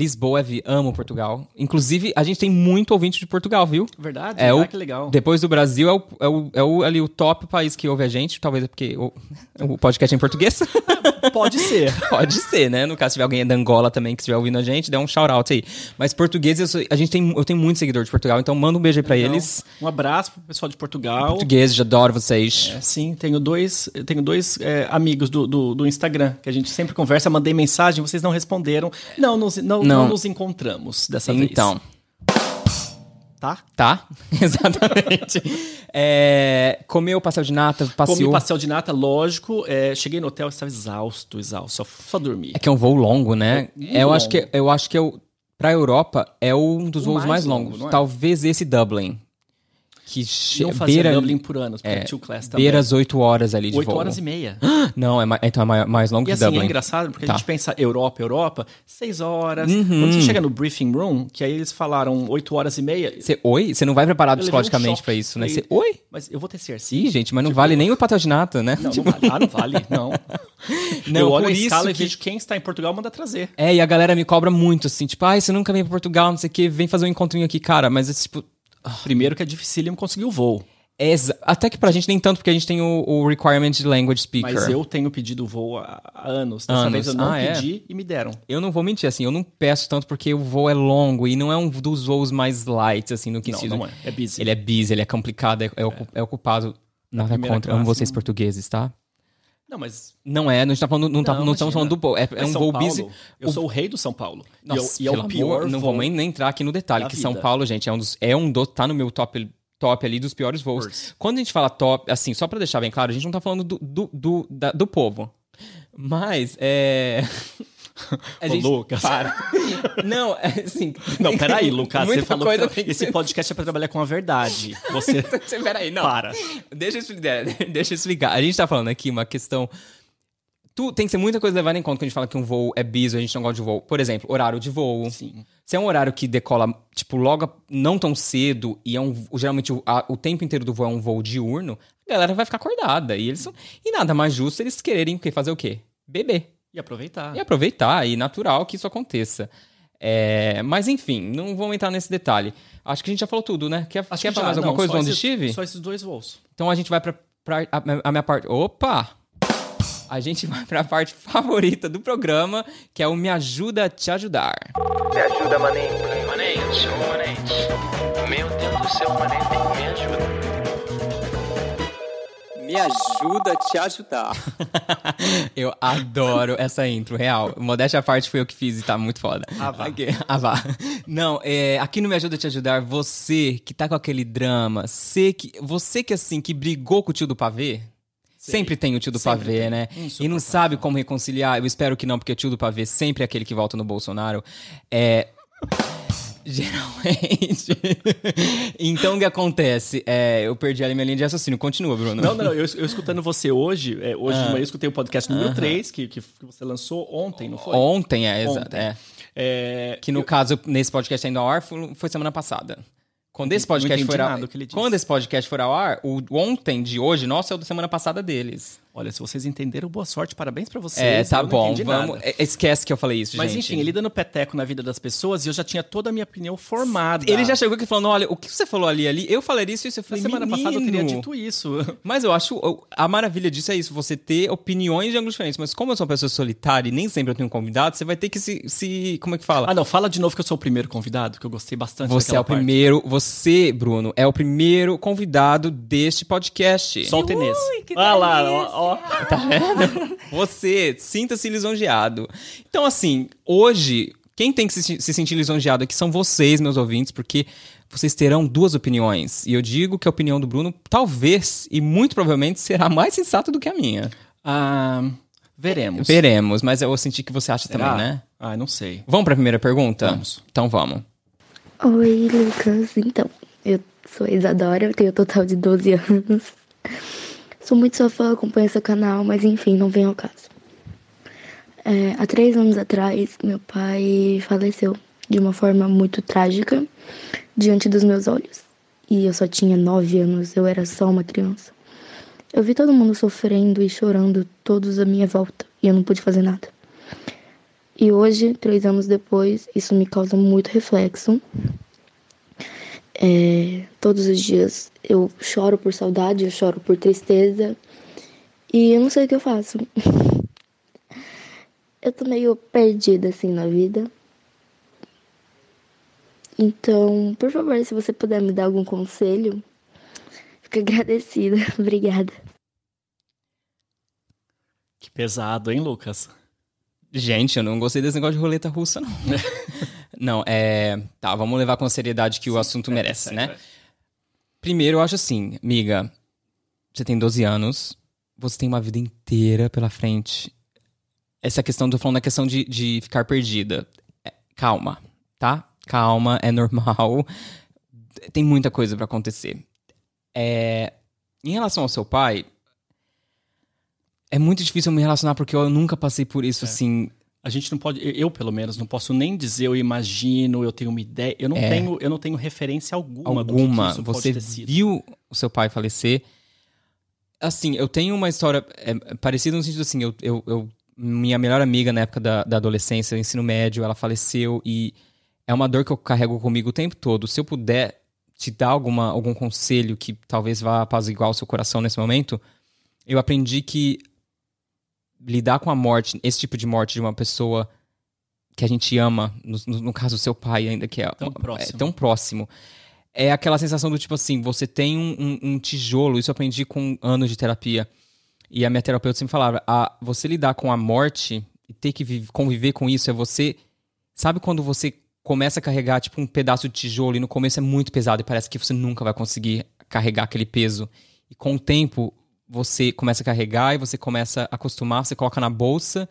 Lisboa, vi, amo Portugal. Inclusive, a gente tem muito ouvinte de Portugal, viu? Verdade? É ah, o- que legal. Depois do Brasil, é o, é o, é o- ali o top país que ouve a gente. Talvez é porque o, o podcast é em português. Pode ser. Pode ser, né? No caso, se tiver alguém da Angola também que estiver ouvindo a gente, dá um shout-out aí. Mas português, eu, sou- a gente tem, eu tenho muito seguidor de Portugal, então manda um beijo aí pra eles. Um abraço pro pessoal de Portugal. Portugueses, adoro vocês. É, sim, tenho dois, tenho dois é, amigos do, do, do Instagram que a gente sempre conversa, mandei mensagem, vocês não responderam. Não, não, Não. Não nos encontramos dessa vez. Então, Tá? tá? Exatamente. É, comeu pastel de nata, Comi passeou. pastel de nata, lógico. é, cheguei no hotel, estava exausto, exausto. Só, só dormi. É que é um voo longo, né? É muito eu acho longo. que eu acho que eu pra Europa é um dos O voos mais, mais longo, longos. é? Talvez esse Dublin. Que Não fazia beira, Dublin por anos, porque é, é, two class também. beira as 8 horas ali de Oito voo. horas e meia. Não, é, então é mai- mais longo E que assim, Dublin. é engraçado, porque Tá. a gente pensa Europa, Europa, seis horas. Uhum. Quando você chega no briefing room, que aí eles falaram oito horas e meia, Você, oi? Você não vai preparado um psicologicamente choque. pra isso, né? Você, oi? mas eu vou ter certeza. Ih, gente, mas não vale nem o nata, né? Não, não vale. Ah, não vale, não. Não, eu olho a isso escala e que- vejo quem está em Portugal manda trazer. É, e a galera me cobra muito, assim, tipo, ai, você nunca vem pra Portugal, não sei o quê, vem fazer um encontrinho aqui, cara, mas é tipo. Primeiro que é dificílimo conseguir o voo. é exa- Até que pra gente nem tanto, porque a gente tem o, o requirement de language speaker. Mas eu tenho pedido o voo há anos. Dessa Anos. vez eu não Ah, é? pedi e me deram. Eu não vou mentir, assim, eu não peço tanto porque o voo é longo e não é um dos voos mais light, assim, no que Não, não é. É busy. Ele é busy, ele é complicado, é, é ocu- é ocupado. Nada contra. Amo vocês não- portugueses, tá? Não, mas. Não é, não, está falando, não, tá, Não, não estamos falando do voo. É, é mas um São voo Paulo, busy. Eu O- sou o rei do São Paulo. E é o- Nossa, e é, o pior amor, não vou nem, entrar aqui no detalhe, que São vida. Paulo, gente, é um dos, é um do, tá no meu top, top ali dos piores voos. Quando a gente fala top, assim, só pra deixar bem claro, a gente não tá falando do, do, do, da- do povo. Mas, é... A Ô, Lucas. Para. Não, é assim... Não, peraí, Lucas. Você muita falou coisa que tem que esse podcast é pra trabalhar com a verdade. Você. Você- Peraí, não. Para. Deixa eu explicar. Deixa eu explicar. A gente tá falando aqui uma questão. Tu, tem que ser muita coisa levada em conta quando a gente fala que um voo é bis, a gente não gosta de voo. Por exemplo, horário de voo. Sim. Se é um horário que decola, tipo, logo não tão cedo e é um. Geralmente o, a- o tempo inteiro do voo é um voo diurno, a galera vai ficar acordada. E eles são- E nada mais justo eles quererem o quê? fazer o quê? Beber. E aproveitar. E aproveitar, e natural que isso aconteça. É, mas enfim, não vamos entrar nesse detalhe. Acho que a gente já falou tudo, né? Quer, Acho quer que falar já, mais alguma não, coisa do onde esses- estive? Só esses dois voos. Então a gente vai pra, pra a, a minha parte. Opa! A gente vai pra parte favorita do programa, que é o Me Ajuda a Te Ajudar. Me ajuda, manente. Manente, manente. Meu Deus do céu, manente, me ajuda. Me ajuda a te ajudar. eu adoro essa intro, real. Modéstia à parte foi eu que fiz e tá muito foda. Ah, vá. Aqui, ah, vá. Não, é, aqui no Me Ajuda a Te Ajudar, você que tá com aquele drama, você que, você que assim, que brigou com o tio do pavê, Sempre tem o tio do Sempre pavê, tem. né? E não sabe como reconciliar. Eu espero que não, porque o tio do pavê sempre é aquele que volta no Bolsonaro. É. Geralmente. então o que acontece? É, eu perdi ali minha linha de raciocínio. Continua, Bruno. Não, não, eu, eu escutando você hoje, é, hoje Ah. de manhã eu escutei o podcast número 3, que, que, você lançou ontem, não foi? Ontem, é, exato. É. É, Que no caso, nesse podcast ainda ao ar, foi, semana passada. Quando esse podcast for ao disse. Quando esse podcast for ao ar, o ontem de hoje, nosso é o da semana passada deles. Olha, se vocês entenderam, boa sorte, parabéns pra vocês. é, tá bom. Vamos. nada. é, Esquece que eu falei isso, Mas gente. enfim, ele dando peteco na vida das pessoas e eu já tinha toda a minha opinião formada. Ele já chegou aqui falando: olha, o que você falou ali ali, eu falaria isso e isso. Eu falei, semana "Menino." passada eu teria dito isso. Mas eu acho. A maravilha disso é isso, você ter opiniões de ângulos diferentes. Mas como eu sou uma pessoa solitária e nem sempre eu tenho um convidado, você vai ter que se. se como é que fala? Ah, não, fala de novo que eu sou o primeiro convidado, que eu gostei bastante Você é o parte. primeiro, você, Bruno, é o primeiro convidado deste podcast. Só o Tenês. Ah lá, ó, ó. Tá vendo? Você, sinta-se lisonjeado. Então, assim, hoje, quem tem que se, se sentir lisonjeado aqui são vocês, meus ouvintes, porque vocês terão duas opiniões. E eu digo que a opinião do Bruno, talvez e muito provavelmente, será mais sensata do que a minha. Ah, veremos. Veremos, mas eu senti que você acha Será? também, né? Ah, não sei. Vamos pra primeira pergunta? Vamos. Então vamos. Oi, Lucas. Então, eu sou a Isadora, eu tenho um total de 12 anos. Sou muito sua fã, acompanho seu canal, mas enfim, não vem ao caso. É, há três anos atrás, meu pai faleceu de uma forma muito trágica diante dos meus olhos. E eu só tinha nove anos, eu era só uma criança. Eu vi todo mundo sofrendo e chorando, todos à minha volta, e eu não pude fazer nada. E hoje, três anos depois, isso me causa muito reflexo. É, todos os dias eu choro por saudade, eu choro por tristeza, e eu não sei o que eu faço. eu tô meio perdida assim na vida. Então, por favor, se você puder me dar algum conselho, fico agradecida. Obrigada. Que pesado, hein, Lucas? Gente, eu não gostei desse negócio de roleta russa, não. não, é. Tá, vamos levar com a seriedade que o assunto merece, né? Primeiro, eu acho assim, amiga, você tem 12 anos, você tem uma vida inteira pela frente. Essa questão, tô falando da questão de, de ficar perdida. É, calma, tá? Calma, é normal. Tem muita coisa para acontecer. É, em relação ao seu pai, é muito difícil me relacionar porque eu nunca passei por isso, É. assim. A gente não pode, eu pelo menos, não posso nem dizer eu imagino, eu tenho uma ideia, eu não, É. tenho, eu não tenho referência alguma, que que alguma. isso Você viu o seu pai falecer. Assim, eu tenho uma história é, parecida no sentido assim, eu, eu, eu- minha melhor amiga na época da, da adolescência, ensino médio, ela faleceu e é uma dor que eu carrego comigo o tempo todo. Se eu puder te dar alguma, algum conselho que talvez vá apaziguar o seu coração nesse momento, eu aprendi que lidar com a morte, esse tipo de morte de uma pessoa que a gente ama, no, no- no caso, seu pai ainda, que é Tão é próximo. tão próximo, é aquela sensação do tipo assim, você tem um, um- um tijolo, isso eu aprendi com anos de terapia. E a minha terapeuta sempre falava, a, você lidar com a morte e ter que vive- conviver com isso é você. Sabe quando você começa a carregar tipo um pedaço de tijolo e no começo é muito pesado e parece que você nunca vai conseguir carregar aquele peso. E com o tempo você começa a carregar e você começa a acostumar, você coloca na bolsa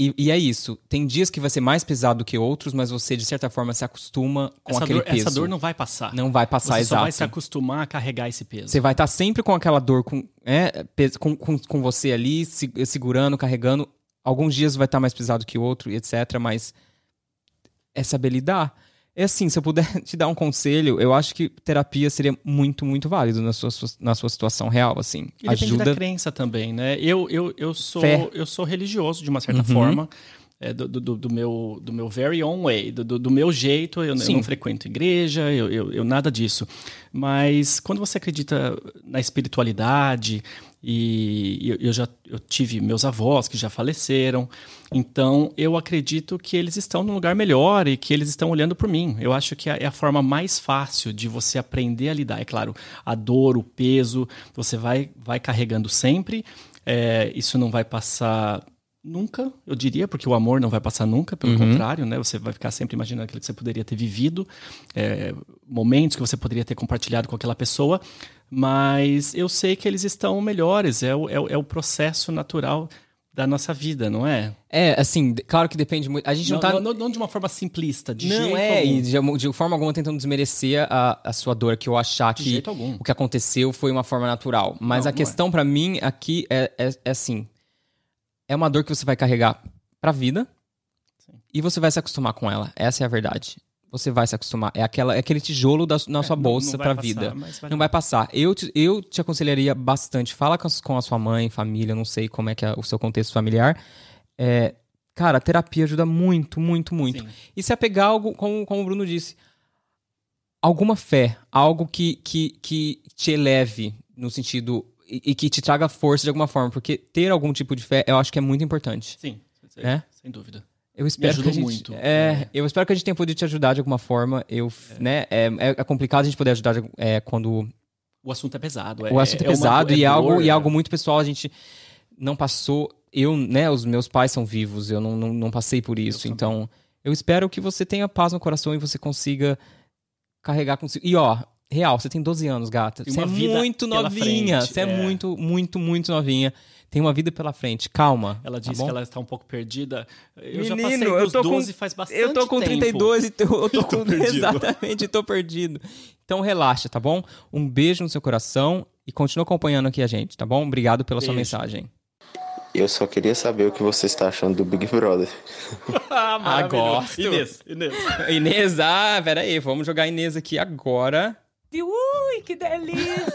e, e é isso. Tem dias que vai ser mais pesado do que outros, mas você de certa forma se acostuma com essa aquele dor, peso. essa dor não vai passar. Não vai passar, Você só exato. vai se acostumar a carregar esse peso. Você vai estar sempre com aquela dor com, é, com, com, com você ali, se- segurando, carregando. Alguns dias vai estar mais pesado que outro, etc. Mas é saber lidar. É assim, se eu puder te dar um conselho, eu acho que terapia seria muito, muito válido na sua, na sua situação real, assim. E depende Ajuda. da crença também, né? Eu, eu, eu, sou, Fé. eu sou religioso, de uma certa Uhum. forma. é, do, do, do meu, do meu very own way, do, do, do meu jeito. Eu, eu não frequento igreja, eu, eu, eu nada disso. Mas quando você acredita na espiritualidade, e eu, já eu tive meus avós que já faleceram, então eu acredito que eles estão num lugar melhor e que eles estão olhando por mim. Eu acho que é é a forma mais fácil de você aprender a lidar. É claro, a dor, o peso, você vai, vai carregando sempre. É, isso não vai passar nunca, eu diria, porque o amor não vai passar nunca, pelo contrário, né? Você vai ficar sempre imaginando aquilo que você poderia ter vivido, é, momentos que você poderia ter compartilhado com aquela pessoa, mas eu sei que eles estão melhores, é o, é o, é o processo natural da nossa vida, não é? É, assim, claro que depende muito. A gente não, Não, tá. não, não- de uma forma simplista, de não jeito é, algum. e de, de forma alguma tentando desmerecer a, a sua dor, que eu achar De que o que aconteceu foi uma forma natural. Mas Não, a não questão pra mim aqui é, é, é assim: é uma dor que você vai carregar pra vida e você vai se acostumar com ela. Essa é a verdade. Você vai se acostumar. É, aquela, é aquele tijolo da, na sua não- bolsa pra passar, vida. vai não vai passar. Eu te, eu te aconselharia bastante. Fala com, com a sua mãe, família, não sei como é que é o seu contexto familiar. É, cara, a terapia ajuda muito, muito, muito. Sim. E se apegar algo, como, como o Bruno disse, alguma fé, algo que, que, que te eleve no sentido e, e que te traga força de alguma forma, porque ter algum tipo de fé eu acho que é muito importante. Sim, É? sem dúvida. Eu espero que a gente, muito. É, É. eu espero que a gente tenha podido te ajudar de alguma forma. Eu, né, é, é- é complicado a gente poder ajudar de- é, quando O assunto é pesado. o assunto é, uma- pesado é e, é algo, dor, e é algo muito pessoal. A gente não passou. Eu, né, os meus pais são vivos, eu não, não, não passei por isso. também. então, eu espero que você tenha paz no coração e você consiga carregar consigo. E ó, real, você tem 12 anos, gata. Você é uma muito novinha. frente, Você é, é. muito, muito, muito novinha. Tem uma vida pela frente. Calma. Ela tá disse bom? que ela está um pouco perdida. Eu já Menino, passei eu dos tô com- 12 faz bastante Eu tô com tempo. 32 e tô, eu tô, Eu tô com... perdido. Exatamente, tô perdido. Então relaxa, tá bom? Um beijo no seu coração e continua acompanhando aqui a gente, tá bom? Obrigado pela sua Beijo. mensagem. Eu só queria saber o que você está achando do Big Brother. Ah, gosto. Inês, Inês. Inês, ah, peraí, vamos jogar Inês aqui agora. Ui, que delícia!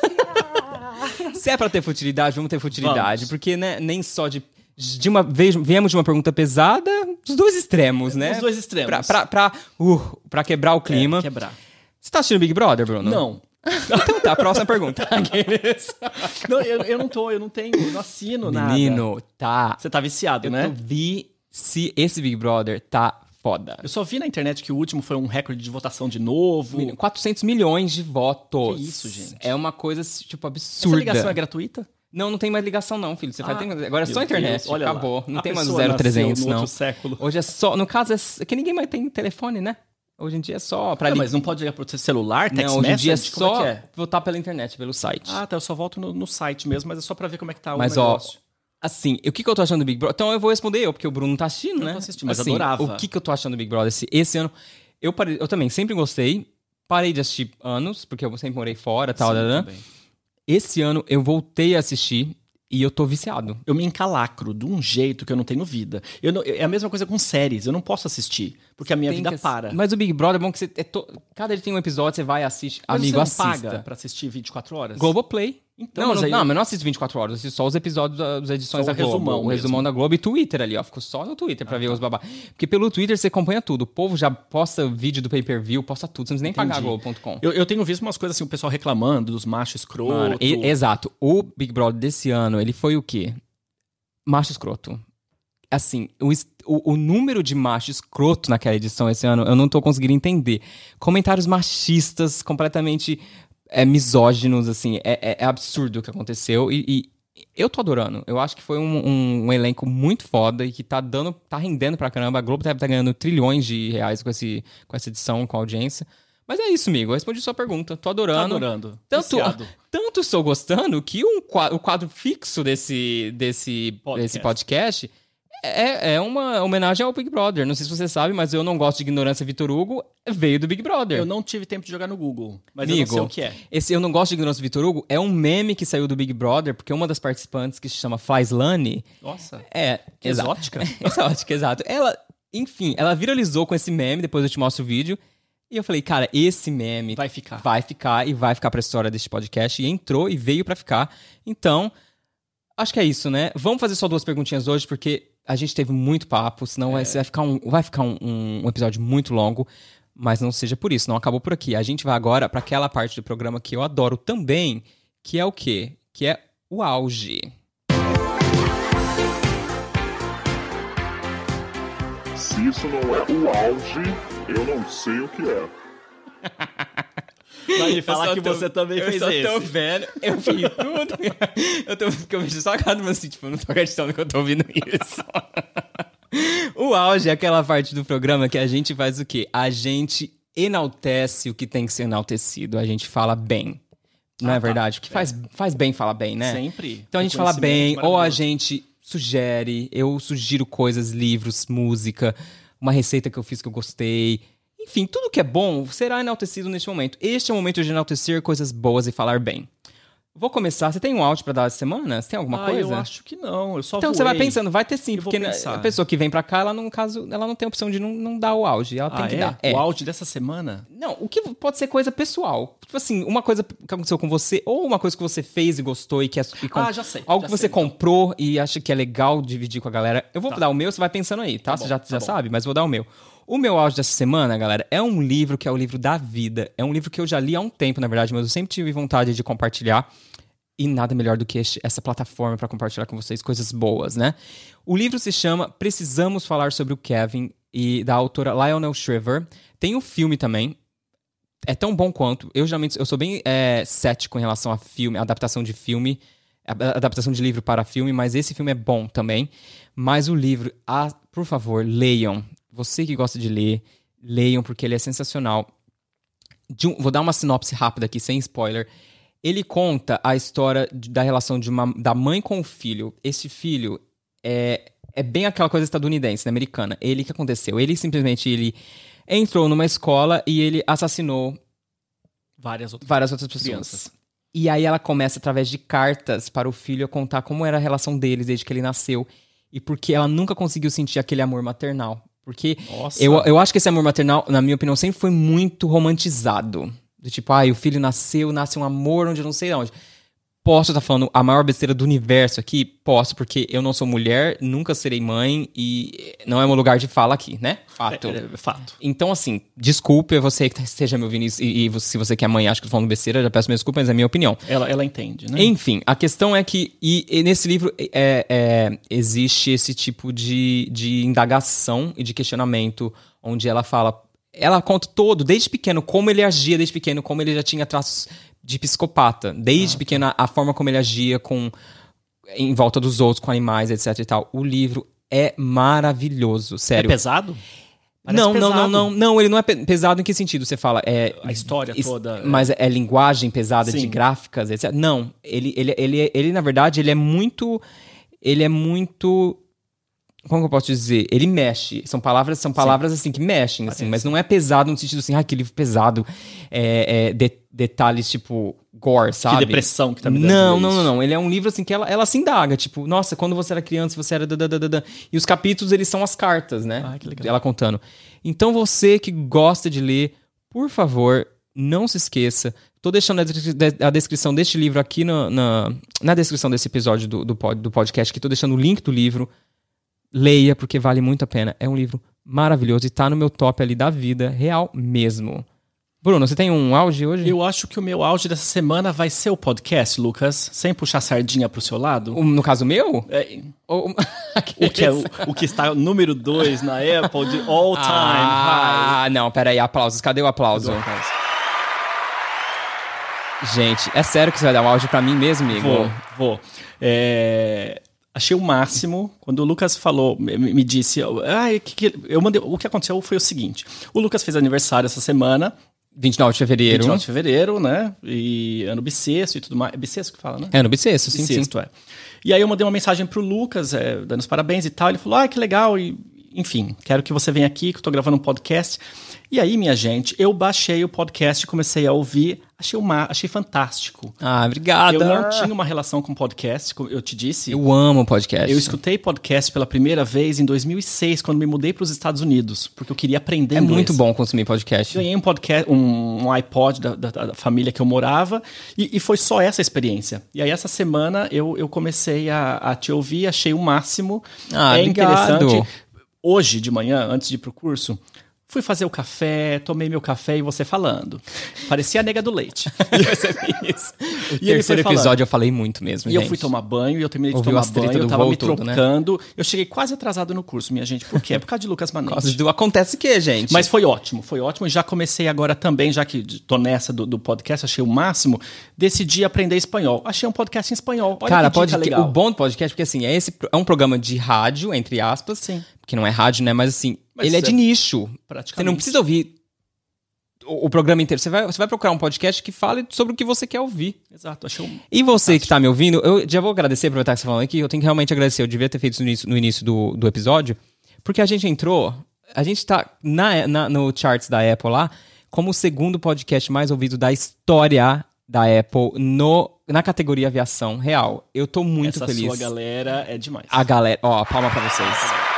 Se é pra ter futilidade, vamos ter futilidade. Vamos. Porque, né, nem só de. De uma vez, viemos de uma pergunta pesada, dos dois extremos, né? Dos dois extremos. Pra, pra, pra, uh, pra quebrar o clima. É, quebrar. Você tá assistindo Big Brother, Bruno? Não. Então tá, próxima pergunta. Não, eu, eu não tô, eu não tenho, eu não assino nada. Menino, tá. Você tá viciado, Eu né? tô vi se esse Big Brother tá foda. Eu só vi na internet que o último foi um recorde de votação de novo. Menino, 400 milhões de votos. Que isso, gente? É uma coisa, tipo, Essa absurda. ligação é gratuita? Não, não tem mais ligação não, filho. Você faz, Ah, tem- agora é só internet. Deus, olha lá. acabou. Não A tem mais o pessoa 0300, nasceu no não. outro século. Hoje é só... No caso, é, é que ninguém mais tem telefone, né? Hoje em dia é só pra ligar. mas não pode ligar pro seu celular, text Não, hoje em dia é? Como só é? votar pela internet, pelo site. Ah, tá, eu só volto no, no site mesmo, mas é só pra ver como é que tá Mas, o ó, negócio. Assim, o que, que eu tô achando do Big Brother? Então eu vou responder eu, porque o Bruno não tá assistindo, Eu né? tô assistindo, mas assim, adorava. O que, que eu tô achando do Big Brother esse, esse ano? Eu, parei, eu também sempre gostei. Parei de assistir anos, porque eu sempre morei fora e tal. Sim, também. Esse ano eu voltei a assistir e eu tô viciado. Eu me encalacro de um jeito que eu não tenho vida. Eu não- é a mesma coisa com séries, eu não posso assistir, porque a minha Tem vida que para. Mas o Big Brother é bom que você. É to- Cada dia tem um episódio, você vai e assiste. Mas Amigo, você não assista. paga pra assistir 24 horas? Globoplay. Então, não, mas não, não, mas eu não assisto 24 horas, eu assisto só os episódios da- das edições da o Globo. resumão o resumão mesmo. da Globo e Twitter ali, ó. Fico só no Twitter Ah, pra ver tá. os babá. Porque pelo Twitter você acompanha tudo. O povo já posta vídeo do pay-per-view, posta tudo. Você não precisa nem pagar Entendi. Globo.com. Eu, eu tenho visto umas coisas assim, o pessoal reclamando dos machos escroto. Mano, e- exato. O Big Brother desse ano, ele foi o quê? Macho escroto. Assim, o, o número de macho escroto naquela edição esse ano, eu não tô conseguindo entender. Comentários machistas, completamente é, misóginos, assim. É, é- é absurdo o que aconteceu. E, e eu tô adorando. Eu acho que foi um, um- um elenco muito foda e que tá dando, tá rendendo pra caramba. A Globo deve estar ganhando trilhões de reais com, esse, com essa edição, com a audiência. Mas é isso, amigo. Eu respondi sua pergunta. Tô Tá adorando. adorando. Tanto, Viciado. tanto estou gostando que um qua- o quadro fixo desse, desse, Podcast. desse podcast é, é uma homenagem ao Big Brother. Não sei se você sabe, mas eu não gosto de ignorância Vitor Hugo. Veio do Big Brother. Eu não tive tempo de jogar no Google, mas eu Amigo, não sei o que é. Esse Eu Não Gosto de Ignorância Vitor Hugo é um meme que saiu do Big Brother, porque uma das participantes, que se chama Flyslane, Nossa. é... Exato. exótica. exótica, exato. Ela, enfim, ela viralizou com esse meme, depois eu te mostro o vídeo. E eu falei, cara, esse meme Vai ficar. vai ficar e vai ficar pra história deste podcast. E entrou e veio pra ficar. Então, acho que é isso, né? Vamos fazer só duas perguntinhas hoje, porque a gente teve muito papo, senão vai, vai ficar, um, vai ficar um, um- um episódio muito longo. Mas não seja por isso, não acabou por aqui. A gente vai agora pra aquela parte do programa que eu adoro também, que é o quê? Que é o auge. Se isso não é o auge, eu não sei o que é. Eu falar que tô- você também eu fez só esse. tô vendo, eu fiz tudo. eu tô eu vejo só a cara meu assim, tipo, eu não tô acreditando que eu tô ouvindo isso. o auge é aquela parte do programa que a gente faz o quê? A gente enaltece o que tem que ser enaltecido, a gente fala bem. Não Ah, é tá. verdade? Porque faz, faz bem falar bem, né? Sempre. Então a gente fala bem, ou a gente sugere, eu sugiro coisas, livros, música, uma receita que eu fiz que eu gostei. Enfim, tudo que é bom será enaltecido neste momento. Este é o momento de enaltecer coisas boas e falar bem. Vou começar. Você tem um áudio pra dar essa semana? Você tem alguma ah, coisa? eu acho que não. Eu só Então você vai voei. pensando, vai ter sim, Eu porque né, a pessoa que vem pra cá, ela no caso, ela não tem a opção de não, não dar o auge, ela tem Ah, que é? dar. O áudio dessa semana? Não, o que pode ser coisa pessoal. Tipo assim, uma coisa que aconteceu com você, ou uma coisa que você fez e gostou e que é. E com- Ah, já sei, Algo já que você sei, então. comprou e acha que é legal dividir com a galera. Eu vou dar o meu, você vai pensando aí, tá? Tá você bom, já, tá já bom. sabe, mas vou dar o meu. O meu áudio dessa semana, galera, é um livro que é o livro da vida. É um livro que eu já li há um tempo, na verdade, mas eu sempre tive vontade de compartilhar. E nada melhor do que este- essa plataforma para compartilhar com vocês coisas boas, né? O livro se chama Precisamos Falar sobre o Kevin, e da autora Lionel Shriver. Tem o filme também. É tão bom quanto. Eu geralmente eu sou bem é, cético em relação a filme, adaptação de filme, adaptação de livro para filme, mas esse filme é bom também. Mas o livro, ah, por favor, leiam. Você que gosta de ler, leiam porque ele é sensacional. Um- vou dar uma sinopse rápida aqui, sem spoiler. Ele conta a história de- da relação de uma, da mãe com o filho. Esse filho é, é bem aquela coisa estadunidense, né, americana. Ele que aconteceu? Ele simplesmente ele entrou numa escola e ele assassinou Várias outras. várias outras pessoas. Crianças. E aí ela começa, através de cartas para o filho, a contar como era a relação deles desde que ele nasceu. E porque ela nunca conseguiu sentir aquele amor maternal. Porque Nossa. eu, eu acho que esse amor maternal, na minha opinião, sempre foi muito romantizado. Do tipo, ai, o filho nasceu, nasce um amor onde eu não sei de onde. Posso estar falando a maior besteira do universo aqui? Posso, porque eu não sou mulher, nunca serei mãe e não é meu lugar de fala aqui, né? Fato. É, é fato. Então, assim, desculpe você que esteja me ouvindo isso, e, e se você que é mãe acha que eu tô falando besteira, já peço minhas desculpas, mas é a minha opinião. Ela, ela entende, né? Enfim, a questão é que e, e nesse livro é, é, existe esse tipo de, de indagação e de questionamento, onde ela fala. Ela conta todo, desde pequeno, como ele agia desde pequeno, como ele já tinha traços de psicopata. Desde pequeno, a, a forma como ele agia com em volta dos outros, com animais, etc e tal. O livro é maravilhoso, É sério. pesado? Parece não, não, não, pesado. não, não, ele não é pe- pesado em que sentido você fala? É, A história es- toda, é. Mas é linguagem pesada de Sim. gráficas, etc. Não, ele, ele, ele, ele, na verdade, ele é muito. Ele é muito. Como que eu posso dizer? Ele mexe. São palavras, são palavras assim que mexem, assim, mas não é pesado no sentido assim, ah, que livro pesado. É, é, de- detalhes tipo gore, sabe? depressão que tá me dando Não, não, não, não. Ele é um livro assim que ela, ela se indaga, tipo, nossa, quando você era criança, você era. dadadadada. E os capítulos, eles são as cartas, né? Ah, que legal. Ela contando. Então você que gosta de ler, por favor, não se esqueça. Tô deixando a descrição deste livro aqui na, na, na descrição desse episódio do, do, pod- do podcast, que tô deixando o link do livro. Leia, porque vale muito a pena. É um livro maravilhoso e tá no meu top ali da vida, real mesmo. Bruno, você tem um auge hoje? Eu acho que o meu auge dessa semana vai ser o podcast, Lucas. Sem puxar sardinha pro seu lado. O- no caso meu? É, Ou- o, que é, o, o que está número 2 na Apple de all time high. Ah, não, peraí, aplausos. Cadê o aplauso? Gente, é sério que você vai dar um áudio pra mim mesmo, amigo? Vou, vou. É, achei o máximo quando o Lucas falou, me, disse, ah, que, que, eu mandei, o que aconteceu foi o seguinte: o Lucas fez aniversário essa semana, 29 de fevereiro. 29 de fevereiro, né? E ano bissexto e tudo mais. É bissexto que fala, né? É no bissexto, sim, sim. bissexto, é. E aí eu mandei uma mensagem pro Lucas, é, dando os parabéns e tal. Ele falou, ah, que legal. E, enfim, quero que você venha aqui, que eu tô gravando um podcast. E aí, minha gente, eu baixei o podcast e comecei a ouvir. Achei, uma, achei fantástico. Ah, obrigada. Eu não tinha uma relação com podcast, como eu te disse. Eu amo podcast. Eu escutei podcast pela primeira vez em 2006, quando me mudei para os Estados Unidos, porque eu queria aprender É inglês. muito bom consumir podcast. Ganhei um podcast, um, um iPod da, da- da família que eu morava e, e foi só essa experiência. E aí essa semana eu, eu comecei a, a te ouvir, achei o máximo. Ah, é obrigado. interessante. Hoje de manhã, antes de ir pro curso, fui fazer o café, tomei meu café e você falando. Parecia a nega do leite. Eu. O E terceiro falando. episódio eu falei muito mesmo, E eu gente. fui tomar banho, e eu terminei de Ouviu tomar banho, eu tava me tudo, né? trocando. Eu cheguei quase atrasado no curso, minha gente. Por quê? É por causa de Lucas Manente. do acontece o quê, gente? Mas foi ótimo, foi ótimo. Já comecei agora também, já que tô nessa do, do podcast, achei o máximo, decidi aprender espanhol. Achei um podcast em espanhol. Olha Cara, que pode, legal. o bom do podcast, porque assim, é, esse, é um programa de rádio, entre aspas. Sim. Que não é rádio, né? Mas assim, Mas ele é de é nicho. praticamente. Você não precisa ouvir o, o programa inteiro. Você vai, você vai procurar um podcast que fale sobre o que você quer ouvir. Exato, achei um... E você que tá me ouvindo, eu já vou agradecer, aproveitar que você falando aqui, eu tenho que realmente agradecer. Eu devia ter feito isso no início, no início do, do episódio, porque a gente entrou, a gente tá na, na- no charts da Apple lá, como o segundo podcast mais ouvido da história da Apple no, na categoria aviação real. Eu tô muito Essa feliz. sua galera é demais. A galera, ó, palma pra vocês.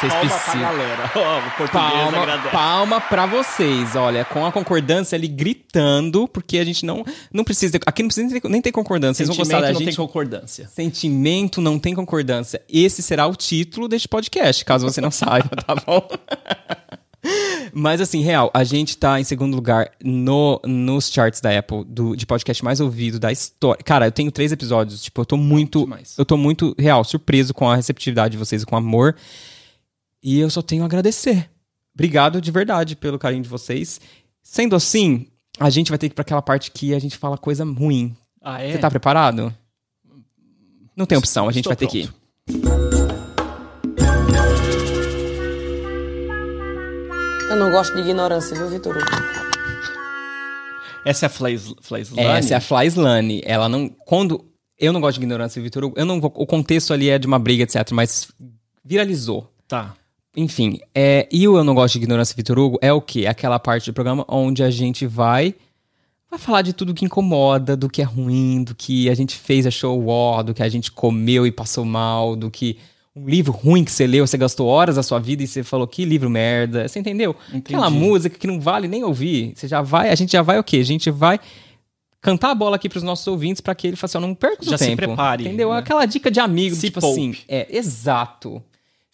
Vocês Palma pra precisam. galera. Ó, o português Palma, agradece. palma pra vocês, olha, com a concordância ali gritando, porque a gente não, não precisa, aqui não precisa nem ter, concordância, vocês vão gostar Sentimento da não gente. tem concordância. Sentimento não tem concordância. Esse será o título deste podcast, caso você não saiba, tá bom? Mas assim, real, a gente tá em segundo lugar no, nos charts da Apple do, de podcast mais ouvido da história. Cara, eu tenho três episódios, tipo, eu tô muito. Eu tô muito, real, surpreso com a receptividade de vocês e com o amor. E eu só tenho a agradecer. Obrigado de verdade pelo carinho de vocês. Sendo assim, a gente vai ter que ir pra aquela parte que a gente fala coisa ruim. Ah, é? Você tá preparado? Não tem opção, a gente Estou vai ter que ir. pronto. Eu não gosto de ignorância, viu, Vitor Hugo? Essa é a Flaislane? Essa é a Fly Slane. Ela não. Quando. Eu não gosto de ignorância, Vitor. Hugo, Eu não vou. O contexto ali é de uma briga, etc. Mas viralizou. Tá. Enfim, é, e o Eu Não Gosto de Ignorância, Vitor Hugo, é o quê? Aquela parte do programa onde a gente vai vai falar de tudo que incomoda, do que é ruim, do que a gente fez, achou ó, do que a gente comeu e passou mal, do que um livro ruim que você leu, você gastou horas da sua vida e você falou que livro merda. Você entendeu? Entendi. Aquela música que não vale nem ouvir. Você já vai, a gente já vai o quê? A gente vai cantar a bola aqui pros nossos ouvintes pra que ele faça, não perca o seu Já se tempo. prepare, Entendeu? né? Aquela dica de amigo, Se tipo poupe. assim, é, exato.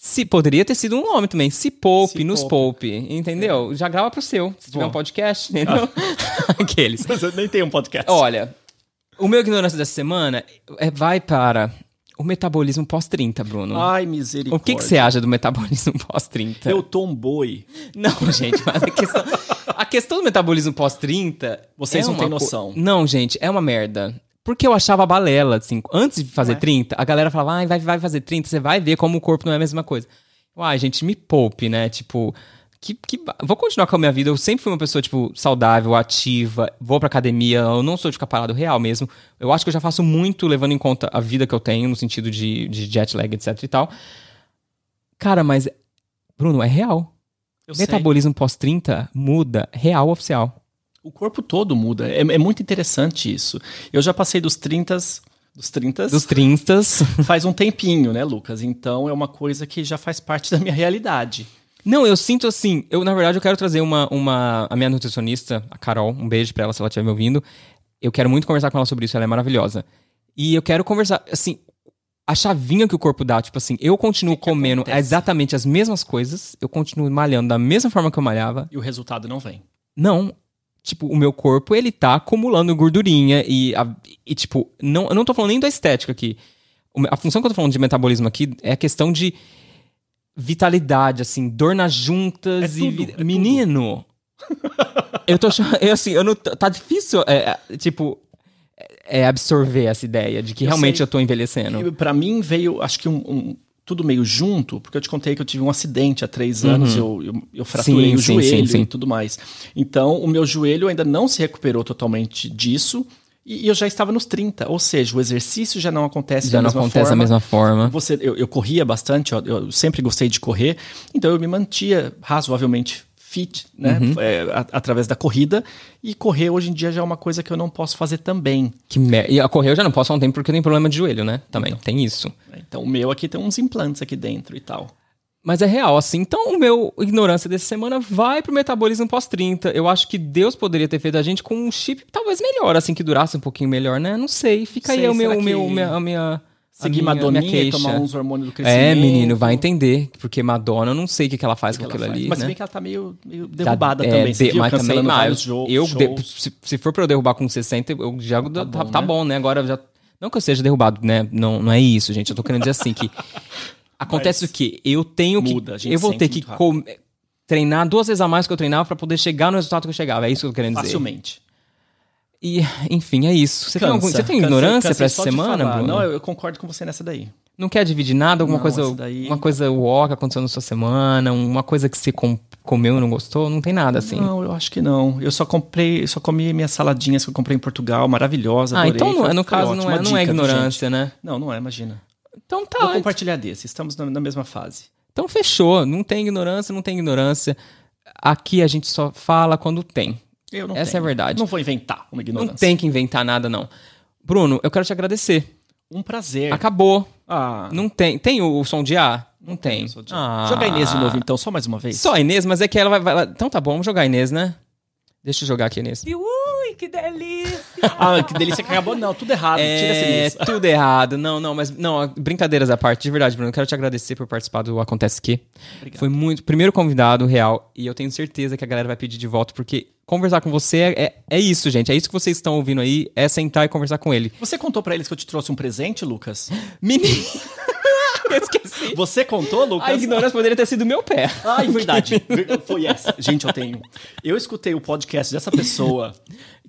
Se poderia ter sido um nome também. Se poupe, Se nos poupe. É. poupe, entendeu? Já grava pro seu. Se tiver Bom. um podcast, entendeu? Aqueles. Mas eu nem tenho um podcast. Olha, o meu ignorância dessa semana é, vai para o metabolismo pós-30, Bruno. Ai, misericórdia. o que, que você acha do metabolismo pós-30? Eu tô um boi. Não, gente, mas a questão, a questão do metabolismo pós-30. Vocês é não têm co- noção. Não, gente, é uma merda. Porque eu achava balela, assim. Antes de fazer é? 30, a galera falava, ai, vai, vai fazer 30, você vai ver como o corpo não é a mesma coisa. Uai, gente, me poupe, né? Tipo, que, que vou continuar com a minha vida. Eu sempre fui uma pessoa, tipo, saudável, ativa, vou pra academia, eu não sou de ficar parado real mesmo. Eu acho que eu já faço muito levando em conta a vida que eu tenho, no sentido de, de jet lag, etc e tal. Cara, mas, Bruno, é real. Eu. Metabolismo pós-30 muda, real oficial. O corpo todo muda. É, é muito interessante isso. Eu já passei dos 30 dos 30 Dos 30 faz um tempinho, né, Lucas? Então é uma coisa que já faz parte da minha realidade. Não, eu sinto assim. Eu, na verdade, eu quero trazer uma, uma. A minha nutricionista, a Carol, um beijo pra ela se ela estiver me ouvindo. Eu quero muito conversar com ela sobre isso, ela é maravilhosa. E eu quero conversar, assim, a chavinha que o corpo dá, tipo assim, eu continuo que que comendo acontece? exatamente as mesmas coisas, eu continuo malhando da mesma forma que eu malhava. E o resultado não vem. Não. Tipo, o meu corpo, ele tá acumulando gordurinha e, a- e tipo, não, eu não tô falando nem da estética aqui. A função que eu tô falando de metabolismo aqui é a questão de vitalidade, assim, dor nas juntas É e... tudo, é. Menino! eu tô achando... Eu, assim, eu não... Tá difícil, é, é, tipo, é absorver essa ideia de que Eu realmente sei. eu tô envelhecendo. Pra mim veio, acho que um, um- tudo meio junto, porque eu te contei que eu tive um acidente há três anos, eu, eu, eu fraturei Uhum. Sim, o sim, joelho sim, e tudo mais. Então, o meu joelho ainda não se recuperou totalmente disso, e eu já estava nos 30, ou seja, o exercício já não acontece Já da não mesma acontece da forma. mesma forma. Você, eu, eu corria bastante, eu, eu sempre gostei de correr, então eu me mantia razoavelmente fit, né, Uhum. é, a- através da corrida, e correr hoje em dia já é uma coisa que eu não posso fazer também. Que mer... E a correr eu já não posso há um tempo porque eu tenho problema de joelho, né? Também, tem isso. né. Então o meu aqui tem uns implantes aqui dentro e tal. Mas é real, assim. Então, o meu ignorância dessa semana vai pro metabolismo pós-30. Eu acho que Deus poderia ter feito a gente com um chip talvez melhor, assim, que durasse um pouquinho melhor, né? Não sei. Fica aí Sei, o meu, será o meu, que a minha, a minha, Seguir minha, Madoninha minha e queixa. tomar uns hormônios do crescimento. É, menino, vai entender. Porque Madonna, eu não sei o que, que ela faz que com aquilo ali, Mas né? bem que ela tá meio, meio derrubada é, também. Você de- viu? mas também, jo eu de- se, se for pra eu derrubar com 60, eu já tá, bom, tá, né? bom, né? Agora já. Não que eu seja derrubado, né? Não, não é isso, gente. Eu tô querendo dizer assim que. Acontece Mas o quê? Eu tenho muda, que. gente Eu vou ter que treinar duas vezes a mais que eu treinava pra poder chegar no resultado que eu chegava. É isso que eu tô querendo dizer. Facilmente. E, enfim, é isso. Você tem, algum, Cansa, você tem cansa- ignorância cansei pra essa semana. Bruno? Não, Não, eu, concordo com você nessa daí. quer dividir nada? Alguma Não, coisa. daí- Uma coisa uó que aconteceu na sua semana? Uma coisa que você com- comeu e não gostou? Não tem nada assim. Não, eu acho que não. Eu só comprei, só comi minhas saladinhas que eu comprei em Portugal, maravilhosa. ah, então não- Foi- no foi caso não é, não é ignorância, né? Não, não é, imagina. Então Vou tá. compartilhar desse. Estamos na, na mesma fase. Então fechou. Não tem ignorância, não tem ignorância. Aqui a gente só fala quando tem. Eu não Essa tenho. é a verdade. Não vou inventar uma ignorância. Não tem que inventar nada, não. Bruno, eu quero te agradecer. Um prazer. Acabou. Ah, Não tem. Tem o, o som de ar? Não tem. de- Ah. Joga a Inês de novo, então, só mais uma vez. Só a Inês, mas é que ela vai. vai- então tá bom, vamos jogar a Inês, né? Deixa eu jogar aqui, Inês. Que delícia! Ah, que delícia que acabou. Não, tudo errado. Tira essa É, tudo errado. Não, não, mas não, brincadeiras à parte, de verdade, Bruno. Eu quero te agradecer por participar do Acontece Que. Obrigado. Foi muito. Primeiro convidado real, e eu tenho certeza que a galera vai pedir de volta, porque conversar com você é, é, é isso, gente. É isso que vocês estão ouvindo aí, é sentar e conversar com ele. Você contou pra eles que eu te trouxe um presente, Lucas? Menino! eu esqueci. Você contou, Lucas? A ignorância poderia ter sido meu pé. Ai, verdade. Ver- Foi essa. Gente, eu tenho. Eu escutei o podcast dessa pessoa.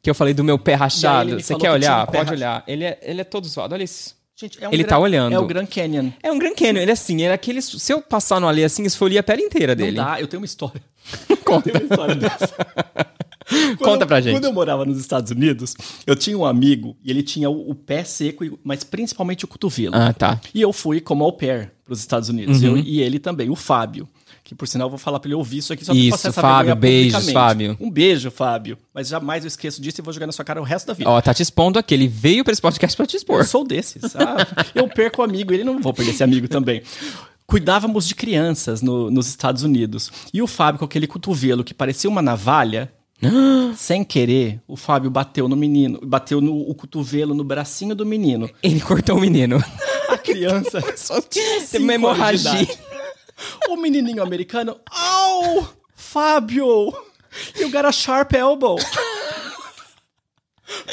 Que eu falei do meu pé rachado. Você quer que olhar? Pode olhar. Ele é, ele é todo zoado. Olha isso. Gente, é um Ele gran- tá olhando. É o Grand Canyon. É um Grand Canyon. Ele é assim, ele é aquele. Se eu passar no ali assim, esfolia a pele inteira Não dele. dá, eu tenho uma história. Conta. Eu tenho uma história dessa. Quando Conta pra gente. Quando eu morava nos Estados Unidos, eu tinha um amigo e ele tinha o, o pé seco, mas principalmente o cotovelo. Ah, tá. E eu fui como au pair para os Estados Unidos. Uhum. Eu, e ele também, o Fábio, que por sinal eu vou falar pra ele ouvir isso aqui só pra Isso, passar Fábio, beijos. Fábio. Um beijo, Fábio. Mas jamais eu esqueço disso e vou jogar na sua cara o resto da vida. Ó, tá te expondo aqui. Ele veio pra esse podcast pra te Eu expor. sou desses. Ah, eu perco o amigo, ele não vou perder esse amigo também. Cuidávamos de crianças no- nos Estados Unidos. E o Fábio, com aquele cotovelo que parecia uma navalha, sem querer, o Fábio bateu no menino, bateu no o cotovelo no bracinho do menino. Ele cortou o menino. A criança Só cinco uma hemorragia. O menininho americano, au! Fábio! You got a sharp elbow.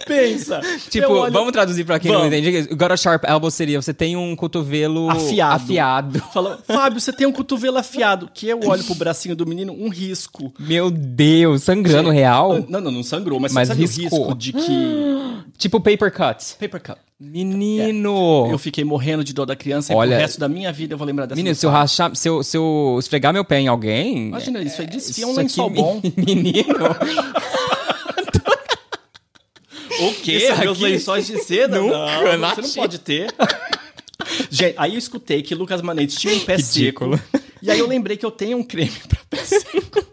Pensa. Tipo, olho- vamos traduzir pra quem não Vamos. entende. Got a sharp elbow seria você tem um cotovelo Afiado. afiado. Falou, Fábio, você tem um cotovelo afiado. Que eu olho pro bracinho do menino, um risco. Meu Deus, sangrando real? Não, não, não sangrou, mas, Mas sabe o riscou. risco de que... Tipo paper cut. Paper cut. Menino. Eu fiquei morrendo de dor da criança Olha- e pro resto da minha vida eu vou lembrar dessa Menino, se eu rachar, se eu, se eu esfregar meu pé em alguém. Imagina isso aí, desfia um lençol aqui, bom. Menino. O quê? Isso Meus aqui- lençóis de seda? Nunca não, você não pode ter. Gente, aí eu escutei que Lucas Manente tinha um pé Ridículo. seco. E aí eu lembrei que eu tenho um creme pra pé seco.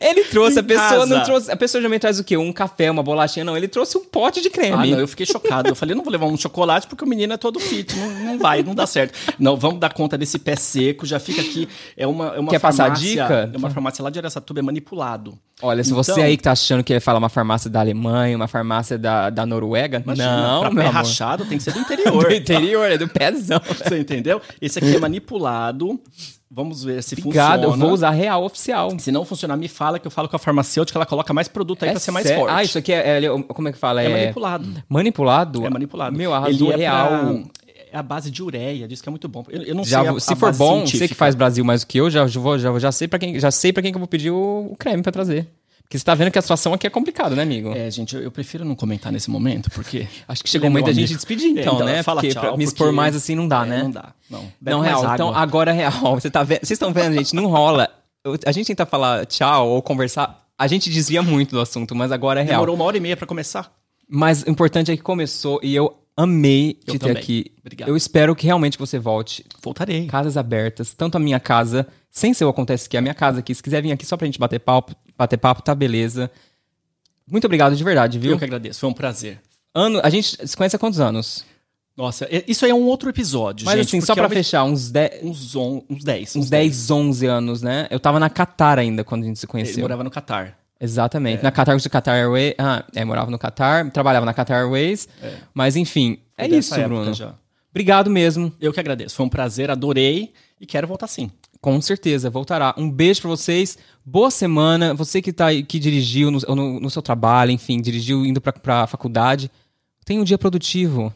Ele trouxe, Em a pessoa casa. não trouxe. A pessoa geralmente traz o quê? Um café, uma bolachinha. Não, ele trouxe um pote de creme. Ah, não, eu fiquei chocado. Eu falei, não vou levar um chocolate porque o menino é todo fit. Não, não vai, não dá certo. Não, vamos dar conta desse pé seco. Já fica aqui. É uma, é uma Quer passar farmácia. dica? É uma farmácia lá de Aracatuba, é manipulado. Olha, se você Então- aí que tá achando que ele fala uma farmácia da Alemanha, uma farmácia da, da Noruega, Imagina, não, pra meu pé amor. rachado tem que ser do interior. Do interior, é do pezão. Você entendeu? Esse aqui é manipulado. Vamos ver se Obrigado, eu funciona. vou usar real oficial. Se não funcionar, me fala que eu falo com a farmacêutica, ela coloca mais produto aí pra ser mais sério? forte. Ah, isso aqui é, é- Como é que fala? é, É, manipulado. Manipulado? É manipulado. Meu, arrasou Ele é real. pra- É a base de ureia, diz que é muito bom. Eu, eu não Já, sei a, se a for bom, você que faz Brasil mais do que eu, já, já, já, sei para quem, já sei para quem que eu vou pedir o, o creme pra trazer. Porque você tá vendo que a situação aqui é complicada, né, amigo? É, gente, eu, eu prefiro não comentar nesse momento, porque... Acho que chegou o é momento da gente despedir, então, É, então, né? fala porque tchau, pra me expor porque- mais assim não dá, É, né? Não dá, não. Não, mais real. água. Então, agora é real. Você tá vendo? Vocês estão vendo, gente? Não rola. Eu- A gente tenta falar tchau ou conversar. A gente desvia muito do assunto, mas agora é real. Demorou uma hora e meia pra começar? Mas o importante é que começou e eu amei Eu te ter também. aqui. Obrigado. Eu espero que realmente você volte. Voltarei. Casas abertas, tanto a minha casa, sem ser o Acontece que é a minha casa aqui. Se quiser vir aqui só pra gente bater papo, bater papo, tá beleza. Muito obrigado de verdade, viu? Eu que agradeço, foi um prazer. Ano, a gente se conhece há quantos anos? Nossa, é- isso aí é um outro episódio, Mas gente. assim, só pra é fechar, uns 10, Uns, on, uns 10. uns 10, 11 anos, né? Eu tava na Qatar ainda quando a gente se Ele conheceu. morava no Catar. Exatamente. Na Qatar, de Qatar Airways. Ah, é, morava no Qatar, trabalhava na Qatar Airways. Mas enfim, é isso, Bruno. já. Obrigado mesmo. Eu que agradeço. Foi um prazer, adorei e quero voltar sim. Com certeza, voltará. Um beijo pra vocês. Boa semana. Você que tá aí, que dirigiu no, no- no seu trabalho, enfim, dirigiu indo pra, pra faculdade. Tenha um dia produtivo.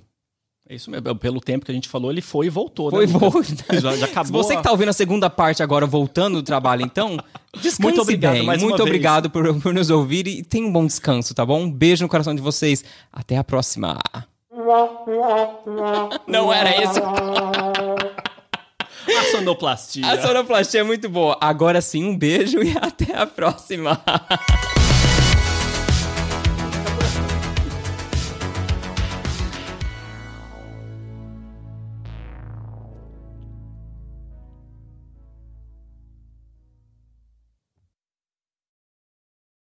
É isso mesmo. Pelo tempo que a gente falou, ele foi e voltou. Foi, né, Lucas? volta. Já, já Se acabou. você que tá ouvindo a segunda parte agora, voltando do trabalho, então, descanse Muito obrigado bem. mais uma Muito vez. obrigado por, por nos ouvir e tenha um bom descanso, tá bom? Um beijo no coração de vocês. Até a próxima. Não era isso. A sonoplastia. A sonoplastia é muito boa. Agora sim, um beijo e até a próxima.